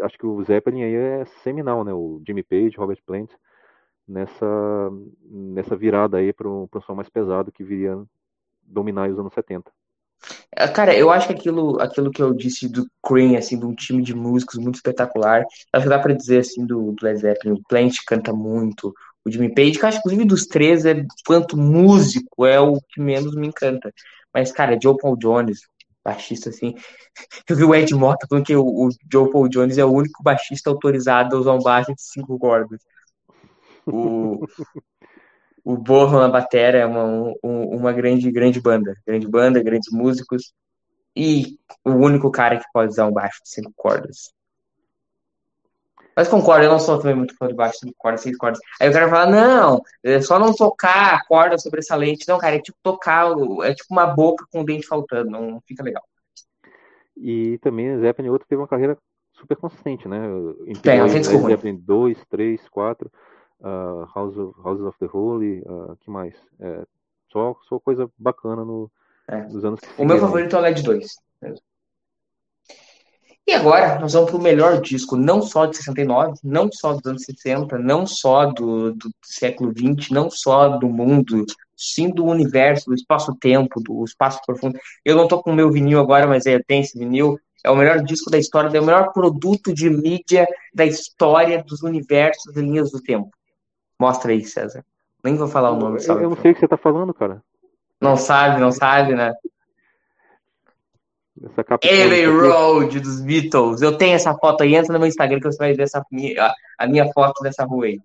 acho que o Zeppelin aí é seminal, né? O Jimmy Page, Robert Plant, nessa, nessa virada aí para um som mais pesado que viria dominar os anos 70. É, Cara, eu acho que aquilo, aquilo que eu disse do Cream, assim, de um time de músicos muito espetacular, acho que dá pra dizer, assim, do, do Led Zeppelin. O Plant canta muito, o Jimmy Page, que acho que, inclusive, dos três, é, quanto músico, é o que menos me encanta. Mas, cara, Joe Paul Jones, baixista, assim, eu vi o Ed Mota falando que o, o Joe Paul Jones é o único baixista autorizado a usar um baixo de cinco cordas. O, o Borro na batera é uma, um- uma grande, grande banda. Grande banda, grandes músicos. E o único cara que pode usar um baixo de cinco cordas. Mas concordo, eu não sou também muito fã de baixo de cinco cordas, seis cordas. Aí o cara fala, não, é só não tocar a corda sobressalente. Não, cara, é tipo tocar, é tipo uma boca com o dente faltando, não fica legal. E também Zeppelin outro teve uma carreira super consistente, né? Tem, tem disco ruim. Zeppelin 2, 3, 4, uh, House of, Houses of the Holy, uh, que mais? É, só, só coisa bacana no, É. nos anos O meu favorito é o LED 2. E agora nós vamos para o melhor disco, não só de 69, não só dos anos 60, não só do, do século 20, não só do mundo, sim do universo, do espaço-tempo, do espaço profundo. Eu não tô com o meu vinil agora, mas é, tem esse vinil. É o melhor disco da história, é o melhor produto de mídia da história dos universos e linhas do tempo. Mostra aí, César. Nem vou falar o nome. Eu, eu não sei o que você tá falando, cara. Não sabe, não sabe, né? Essa capa Abbey. Road dos Beatles. Eu tenho essa foto aí, entra no meu Instagram que você vai ver essa a, a minha foto dessa rua aí.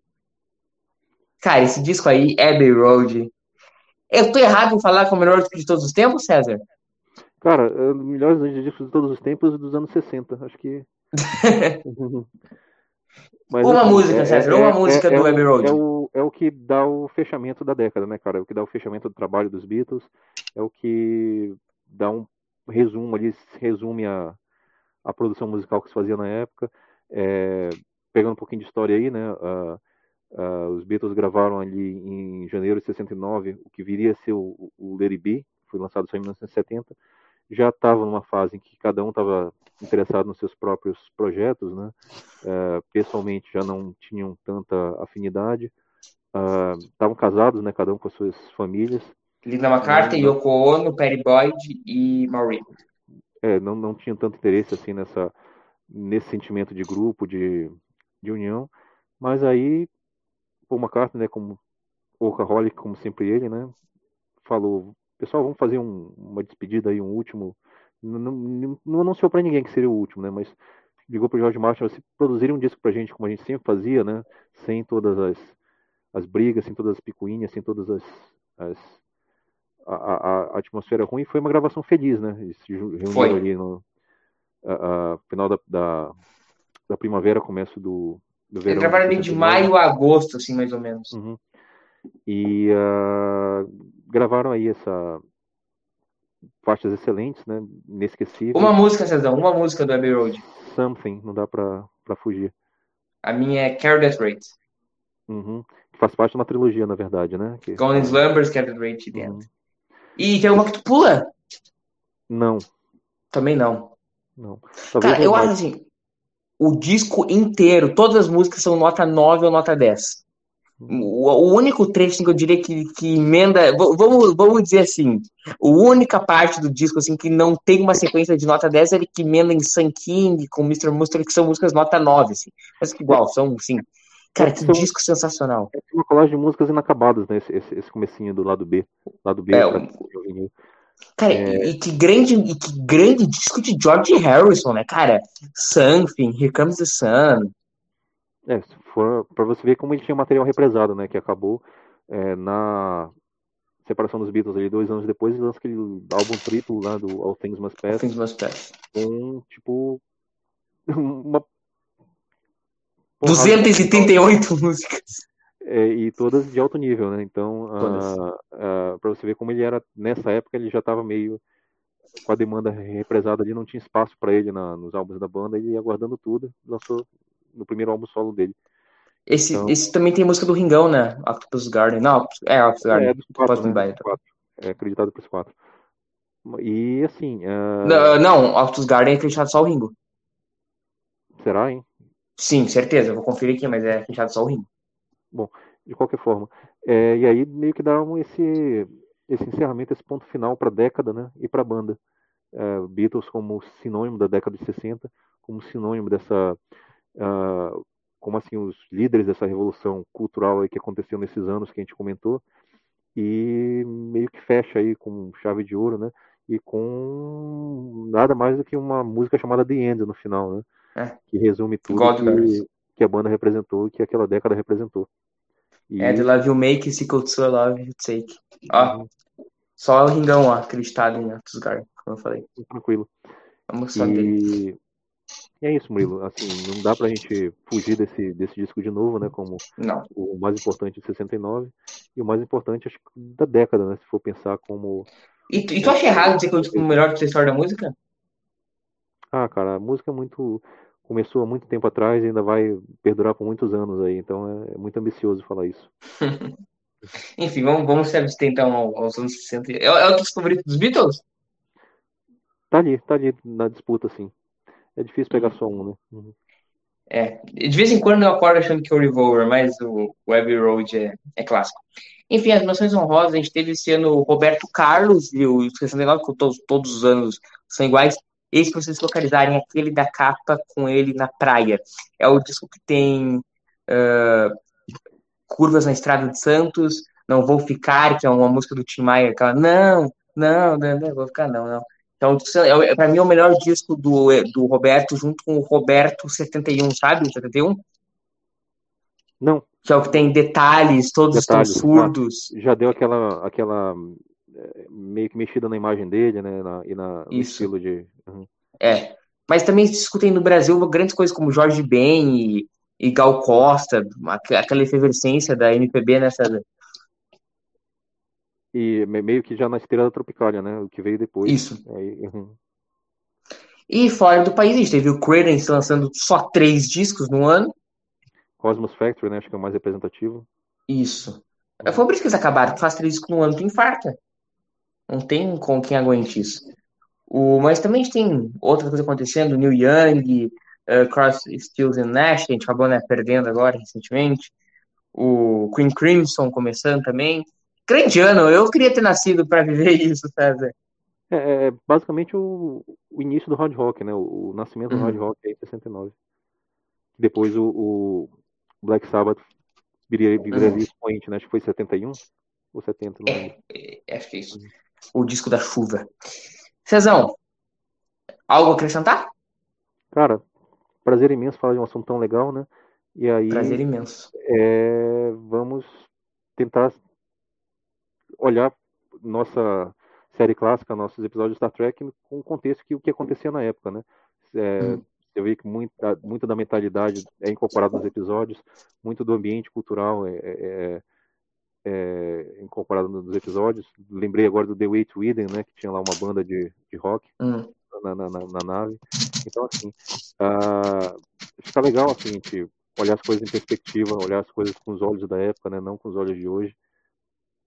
Cara, esse disco aí, Abbey Road. Eu tô errado em falar que é o melhor disco de todos os tempos, César? Cara, é, melhores discos de todos os tempos dos anos 60. Acho que. Mas, Uma assim, música, César, uma música do o- Abbey Road. É o, é o que dá o fechamento da década, né, cara? É o que dá o fechamento do trabalho dos Beatles. É o que dá um resumo ali, resume a, a produção musical que se fazia na época. É, pegando um pouquinho de história aí, né? ah, ah, os Beatles gravaram ali em janeiro de 69 o que viria a ser o, o Let foi lançado só em 1970. Já estava numa fase em que cada um estava interessado nos seus próprios projetos, né? Eh, pessoalmente já não tinham tanta afinidade. Ah, Estavam casados, né? Cada um com as suas famílias. Linda McCartney, Yoko Ono, Perry Boyd e Maureen. É, não, não tinham tanto interesse assim nessa nesse sentimento de grupo, de, de união. Mas aí Paul McCartney, né, como workaholic, como sempre ele, né, falou, pessoal, vamos fazer um- uma despedida aí, um último. Não, não, não anunciou para ninguém que seria o último, né, mas ligou para George Martin, se produzirem um disco pra gente, como a gente sempre fazia, né, sem todas as, as brigas, sem todas as picuinhas, sem todas as, as a, a- atmosfera ruim, foi uma gravação feliz, né, se Foi. ali no a- final da, da, da primavera, começo do, do verão. Eles gravaram de 69. maio a agosto, assim, mais ou menos. Uhum. E ah, gravaram aí essa faixas excelentes, né? Inesquecíveis. Uma música, César, uma música do Abbey Road. Something, não dá pra, pra fugir. A minha é Carry That Rate. Uhum. Que faz parte de uma trilogia, na verdade, né? Que, Gone in Slumbers, Carry That Rate Uhum. E tem uma que tu pula? Não, Também não. não. Talvez Cara, eu acho assim, o disco inteiro, todas as músicas são nota 9 ou nota 10. O, único trecho assim, que eu diria que, que emenda. Vamos, vamos dizer assim, a única parte do disco assim, que não tem uma sequência de nota 10 é ele que emenda em Sun King, com Mr. Mustard, que são músicas nota 9, assim. Mas que igual, são assim. Cara, que São- disco sensacional. É uma colagem de músicas inacabadas, né? Esse, esse, esse comecinho do lado B. Lado B. É, pra- o- Cara, É. e, que grande, e que grande disco de George Harrison, né, cara? Something, Here Comes the Sun. É, for para você ver como ele tinha material represado, né? Que acabou é, na separação dos Beatles ali dois anos depois e lança aquele álbum triplo lá do All Things Must Pass Things Must Pass. com tipo uma porrada de 238 músicas. é, e todas de alto nível, né? Então, Todas. para você ver como ele era nessa época, ele já estava meio com a demanda represada ali, não tinha espaço para ele na, nos álbuns da banda, ele ia guardando tudo, lançou no primeiro álbum solo dele. Esse, Então- esse também tem música do Ringão, né? Octopus Garden. Não, é Octopus Garden. É, dos quatro, né? quatro. É acreditado pros quatro. E assim, ah, Não, não, Octopus Garden é acreditado só o Ringo. será, hein? Sim, certeza. eu Vou conferir aqui, mas é acreditado só o Ringo. De qualquer forma. É, e aí meio que dá um, esse, esse encerramento, esse ponto final para a década, né? E para a banda. Uh, Beatles como sinônimo da década de 60, como sinônimo dessa, uh, como assim os líderes dessa revolução cultural aí que aconteceu nesses anos que a gente comentou, e meio que fecha aí com chave de ouro, né? E com nada mais do que uma música chamada The End no final, né? É. Que resume tudo que, que, a banda representou, que aquela década representou. E... É, The Love You Make, Sequel to Love You Take. Ó, uhum. só o Ringão, ó, acreditado em Atusgar, como eu falei. Tranquilo. Vamos só e... E é isso, Murilo. Assim, não dá pra gente fugir desse, desse disco de novo, né? Como não. o mais importante de 69 e o mais importante, acho que da década, né? Se for pensar como. E, e tu acha errado dizer que é o disco melhor da história da música? Ah, cara, a música é muito. Começou há muito tempo atrás e ainda vai perdurar por muitos anos aí, então é, é muito ambicioso falar isso. Enfim, vamos, vamos se abster então aos anos 60. É, é o teu favorito dos Beatles? Tá ali, tá ali na disputa, sim. É difícil pegar só um, né? Uhum. É, de vez em quando eu acordo achando que é o Revolver, mas o, Web Road é, é clássico. Enfim, as menções honrosas, a gente teve esse ano o Roberto Carlos e o 69, que todos, todos os anos são iguais. Esse, para vocês localizarem, aquele da capa com ele na praia. É o disco que tem uh, Curvas na Estrada de Santos, Não Vou Ficar, que é uma música do Tim Maia, aquela, não, não, não, não vou ficar, não, não. Então, é, para mim, é o melhor disco do, do Roberto, junto com o Roberto 71, sabe? O 71? Não. Que é o que tem detalhes, todos detalhes, estão surdos. Já deu aquela, aquela é, meio que mexida na imagem dele, né? Na, e na, no Isso. estilo de. Uhum. É. Mas também se discutem no Brasil grandes coisas como Jorge Ben e, e Gal Costa, aquela efervescência da MPB nessa, e meio que já na esteira da Tropicália, né? O que veio depois. Isso. Aí, uhum. E fora do país, a gente teve o Creedence lançando só três discos no ano. Cosmos Factory, né? Acho que é o mais representativo. Isso. Uhum. Foi por isso que eles acabaram. Faz três discos no ano, tu infarta. Não tem com quem aguente isso. O, mas também a gente tem outra coisa acontecendo, Neil Young, uh, Cross Stills and Nash, que a gente acabou né, perdendo agora recentemente. O Queen Crimson começando também grande ano. Eu queria ter nascido para viver isso, César. É, é, é basicamente o, o, início do hard rock, né? O, o nascimento uhum. do hard uhum. rock é em 69. Depois o, o Black Sabbath viria, viria uhum. expoente, né? Acho que foi 71 ou 70, não é, é, acho que é isso. Uhum. O disco da chuva. Cezão, algo a acrescentar? Cara, prazer imenso falar de um assunto tão legal, né? E aí, prazer imenso. É, vamos tentar olhar nossa série clássica, nossos episódios de Star Trek com o contexto que o que acontecia na época, né? É, hum. Eu vi que muita, muita da mentalidade é incorporada nos episódios, muito do ambiente cultural é, é, é, é incorporado nos episódios. Lembrei agora do The Way to Eden, né? Que tinha lá uma banda de, de rock hum. na, na, na, na, nave. Então, assim, uh, fica legal assim, a gente olhar as coisas em perspectiva, olhar as coisas com os olhos da época, né? Não com os olhos de hoje.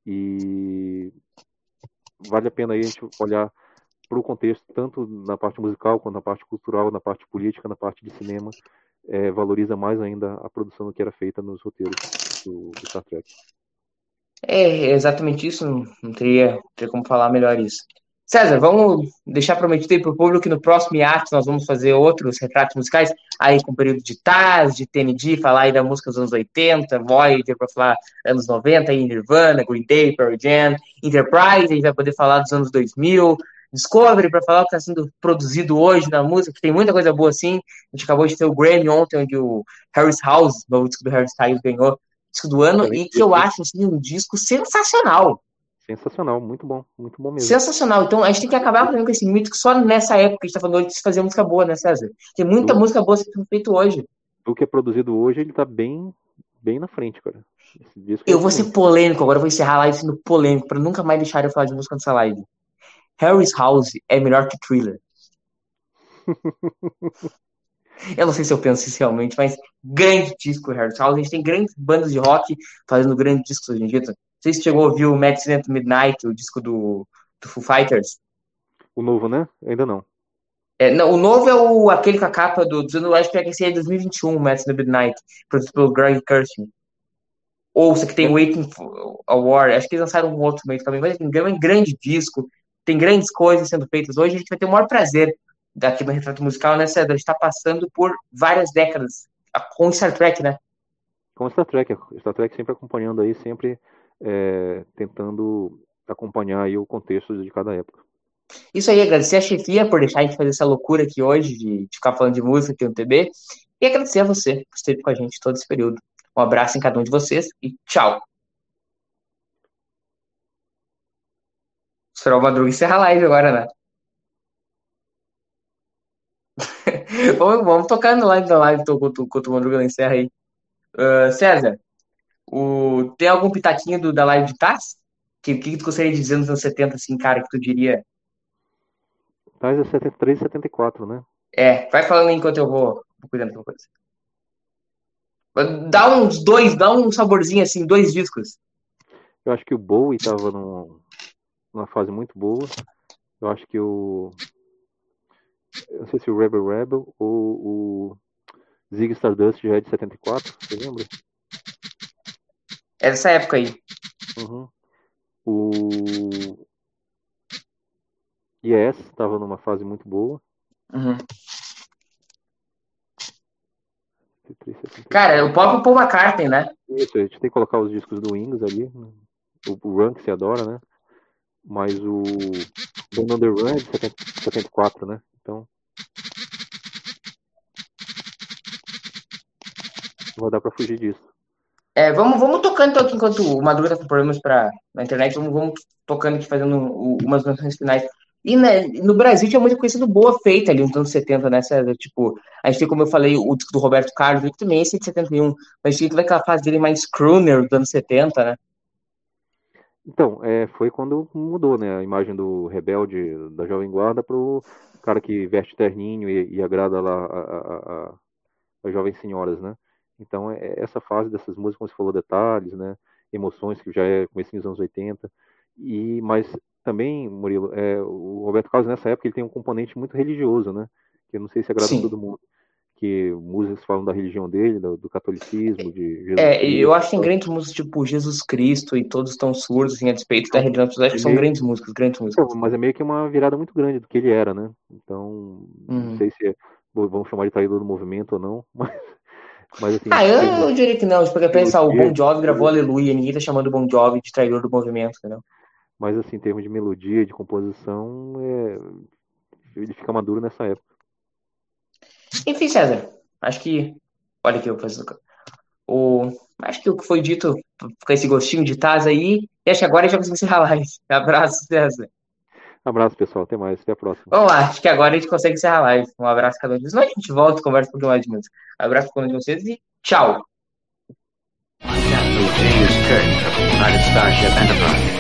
E vale a pena aí a gente olhar para o contexto, tanto na parte musical, quanto na parte cultural, na parte política, na parte de cinema, é, valoriza mais ainda a produção do que era feita nos roteiros do, do Star Trek. É exatamente isso, não teria, teria como falar melhor isso. César, vamos deixar prometido aí para o público que no próximo IAT nós vamos fazer outros retratos musicais, aí com o período de Taz, de TND, falar aí da música dos anos 80, Voyager para falar anos 90, aí Nirvana, Green Day, Pearl Jam, Enterprise, a gente vai poder falar dos anos 2000, Discovery para falar o que está sendo produzido hoje na música, que tem muita coisa boa assim. A gente acabou de ter o Grammy ontem, onde o Harris House, o disco do Harry Styles, ganhou disco do ano, e que eu acho assim, um disco sensacional. Sensacional, muito bom, muito bom mesmo. Sensacional. Então a gente tem que acabar com esse mito que só nessa época que a gente tá falando hoje de se fazer música boa, né, César? Tem muita do, música boa sendo feita hoje. O que é produzido hoje, ele tá bem, bem na frente, cara. Eu vou ser polêmico, agora eu vou encerrar a live sendo polêmico, pra nunca mais deixar eu falar de música nessa live. Harry's House é melhor que Thriller. eu não sei se eu penso isso realmente, mas grande disco Harry's House. A gente tem grandes bandas de rock fazendo grandes discos hoje em dia sei se chegou a ouvir o Madison at Midnight, o disco do, do Foo Fighters. O novo, né? Ainda não. É, não, o novo é o, aquele com a capa do, do acho que é esse é 2021, Madison at Midnight, produzido pelo Greg Kirsten. Ou você que tem Waiting for a War, acho que eles lançaram um outro meio também, mas tem um grande disco, tem grandes coisas sendo feitas hoje, a gente vai ter o maior prazer daqui no Retrato Musical, né, Cedro? A gente tá passando por várias décadas com Star Trek, né? Com Star Trek, Star Trek sempre acompanhando aí, sempre é, tentando acompanhar o contexto de cada época. Isso aí, agradecer a chefia por deixar a gente fazer essa loucura aqui hoje, de ficar falando de música aqui no TB, e agradecer a você por estar com a gente todo esse período. Um abraço em cada um de vocês e tchau! Esperar o Madruga encerrar a live agora, né? vamos, vamos tocar no live da live enquanto o Madruga encerra aí. Uh, César, o, tem algum pitaquinho do, da live de Taz? O que, que, tu gostaria de dizer nos anos 70, assim, cara, que tu diria? Taz é 73 e 74, né? É, vai falando enquanto eu vou, vou cuidando de uma coisa. Dá uns dois, dá um saborzinho assim, dois discos. Eu acho que o Bowie tava num, numa fase muito boa. Eu acho que o. Eu não sei se o Rebel Rebel ou o Zig Stardust já é de 74, você lembra? É dessa época aí. Uhum. O Yes estava numa fase muito boa. Uhum. Cara, o próprio Paul McCartney, né? Isso, a gente tem que colocar os discos do Wings ali. Né? O, o Run que se adora, né? Mas o on the Run é de 74, né? Então. Não vai dar pra fugir disso. É, vamos, vamos tocando então aqui enquanto o Madruga tá com problemas pra, na internet, vamos, vamos tocando aqui, fazendo umas menções finais. E né, no Brasil tinha muita coisa do boa feita ali nos anos 70, né? Tipo, a gente tem, como eu falei, o disco do Roberto Carlos, que também é esse de 71, mas tinha toda aquela fase dele mais crooner dos anos 70, né? Então, é, foi quando mudou, né? A imagem do rebelde da Jovem Guarda pro cara que veste terninho e, e agrada lá a, a, a, as jovens senhoras, né? Então, é essa fase dessas músicas, como você falou, detalhes, né? Emoções, que já é comecinho dos anos 80. E, mas também, Murilo, é, o Roberto Carlos nessa época ele tem um componente muito religioso, né? Que eu não sei se agrada a todo mundo. Que músicas falam da religião dele, do, do catolicismo, de Jesus É, Cristo, eu acho que tem grandes músicas tipo Jesus Cristo e todos estão surdos assim, a despeito da religião. Eu acho que são grandes músicas, grandes músicas. mas é meio que uma virada muito grande do que ele era, né? Então, uhum. não sei se é, vamos chamar de traidor do movimento ou não, mas mas, assim, ah, eu, eu, diria que não. Porque pensar, o Bon Jovi gravou Aleluia, ninguém tá chamando o Bon Jovi de traidor do movimento, entendeu? Mas assim, em termos de melodia, de composição, é... ele fica maduro nessa época. Enfim, César, acho que. Olha aqui, eu faço. O... Acho que o que foi dito com esse gostinho de Taz aí. E acho que agora já conseguimos encerrar a live. Abraço, César. Abraço, pessoal. Até mais. Até a próxima. Vamos lá. Acho que agora a gente consegue encerrar a live. Um abraço cada um de vocês. Não, a gente volta e conversa um pouquinho mais de música. Abraço para cada um de vocês e tchau. James Kirk United Starship Enterprise.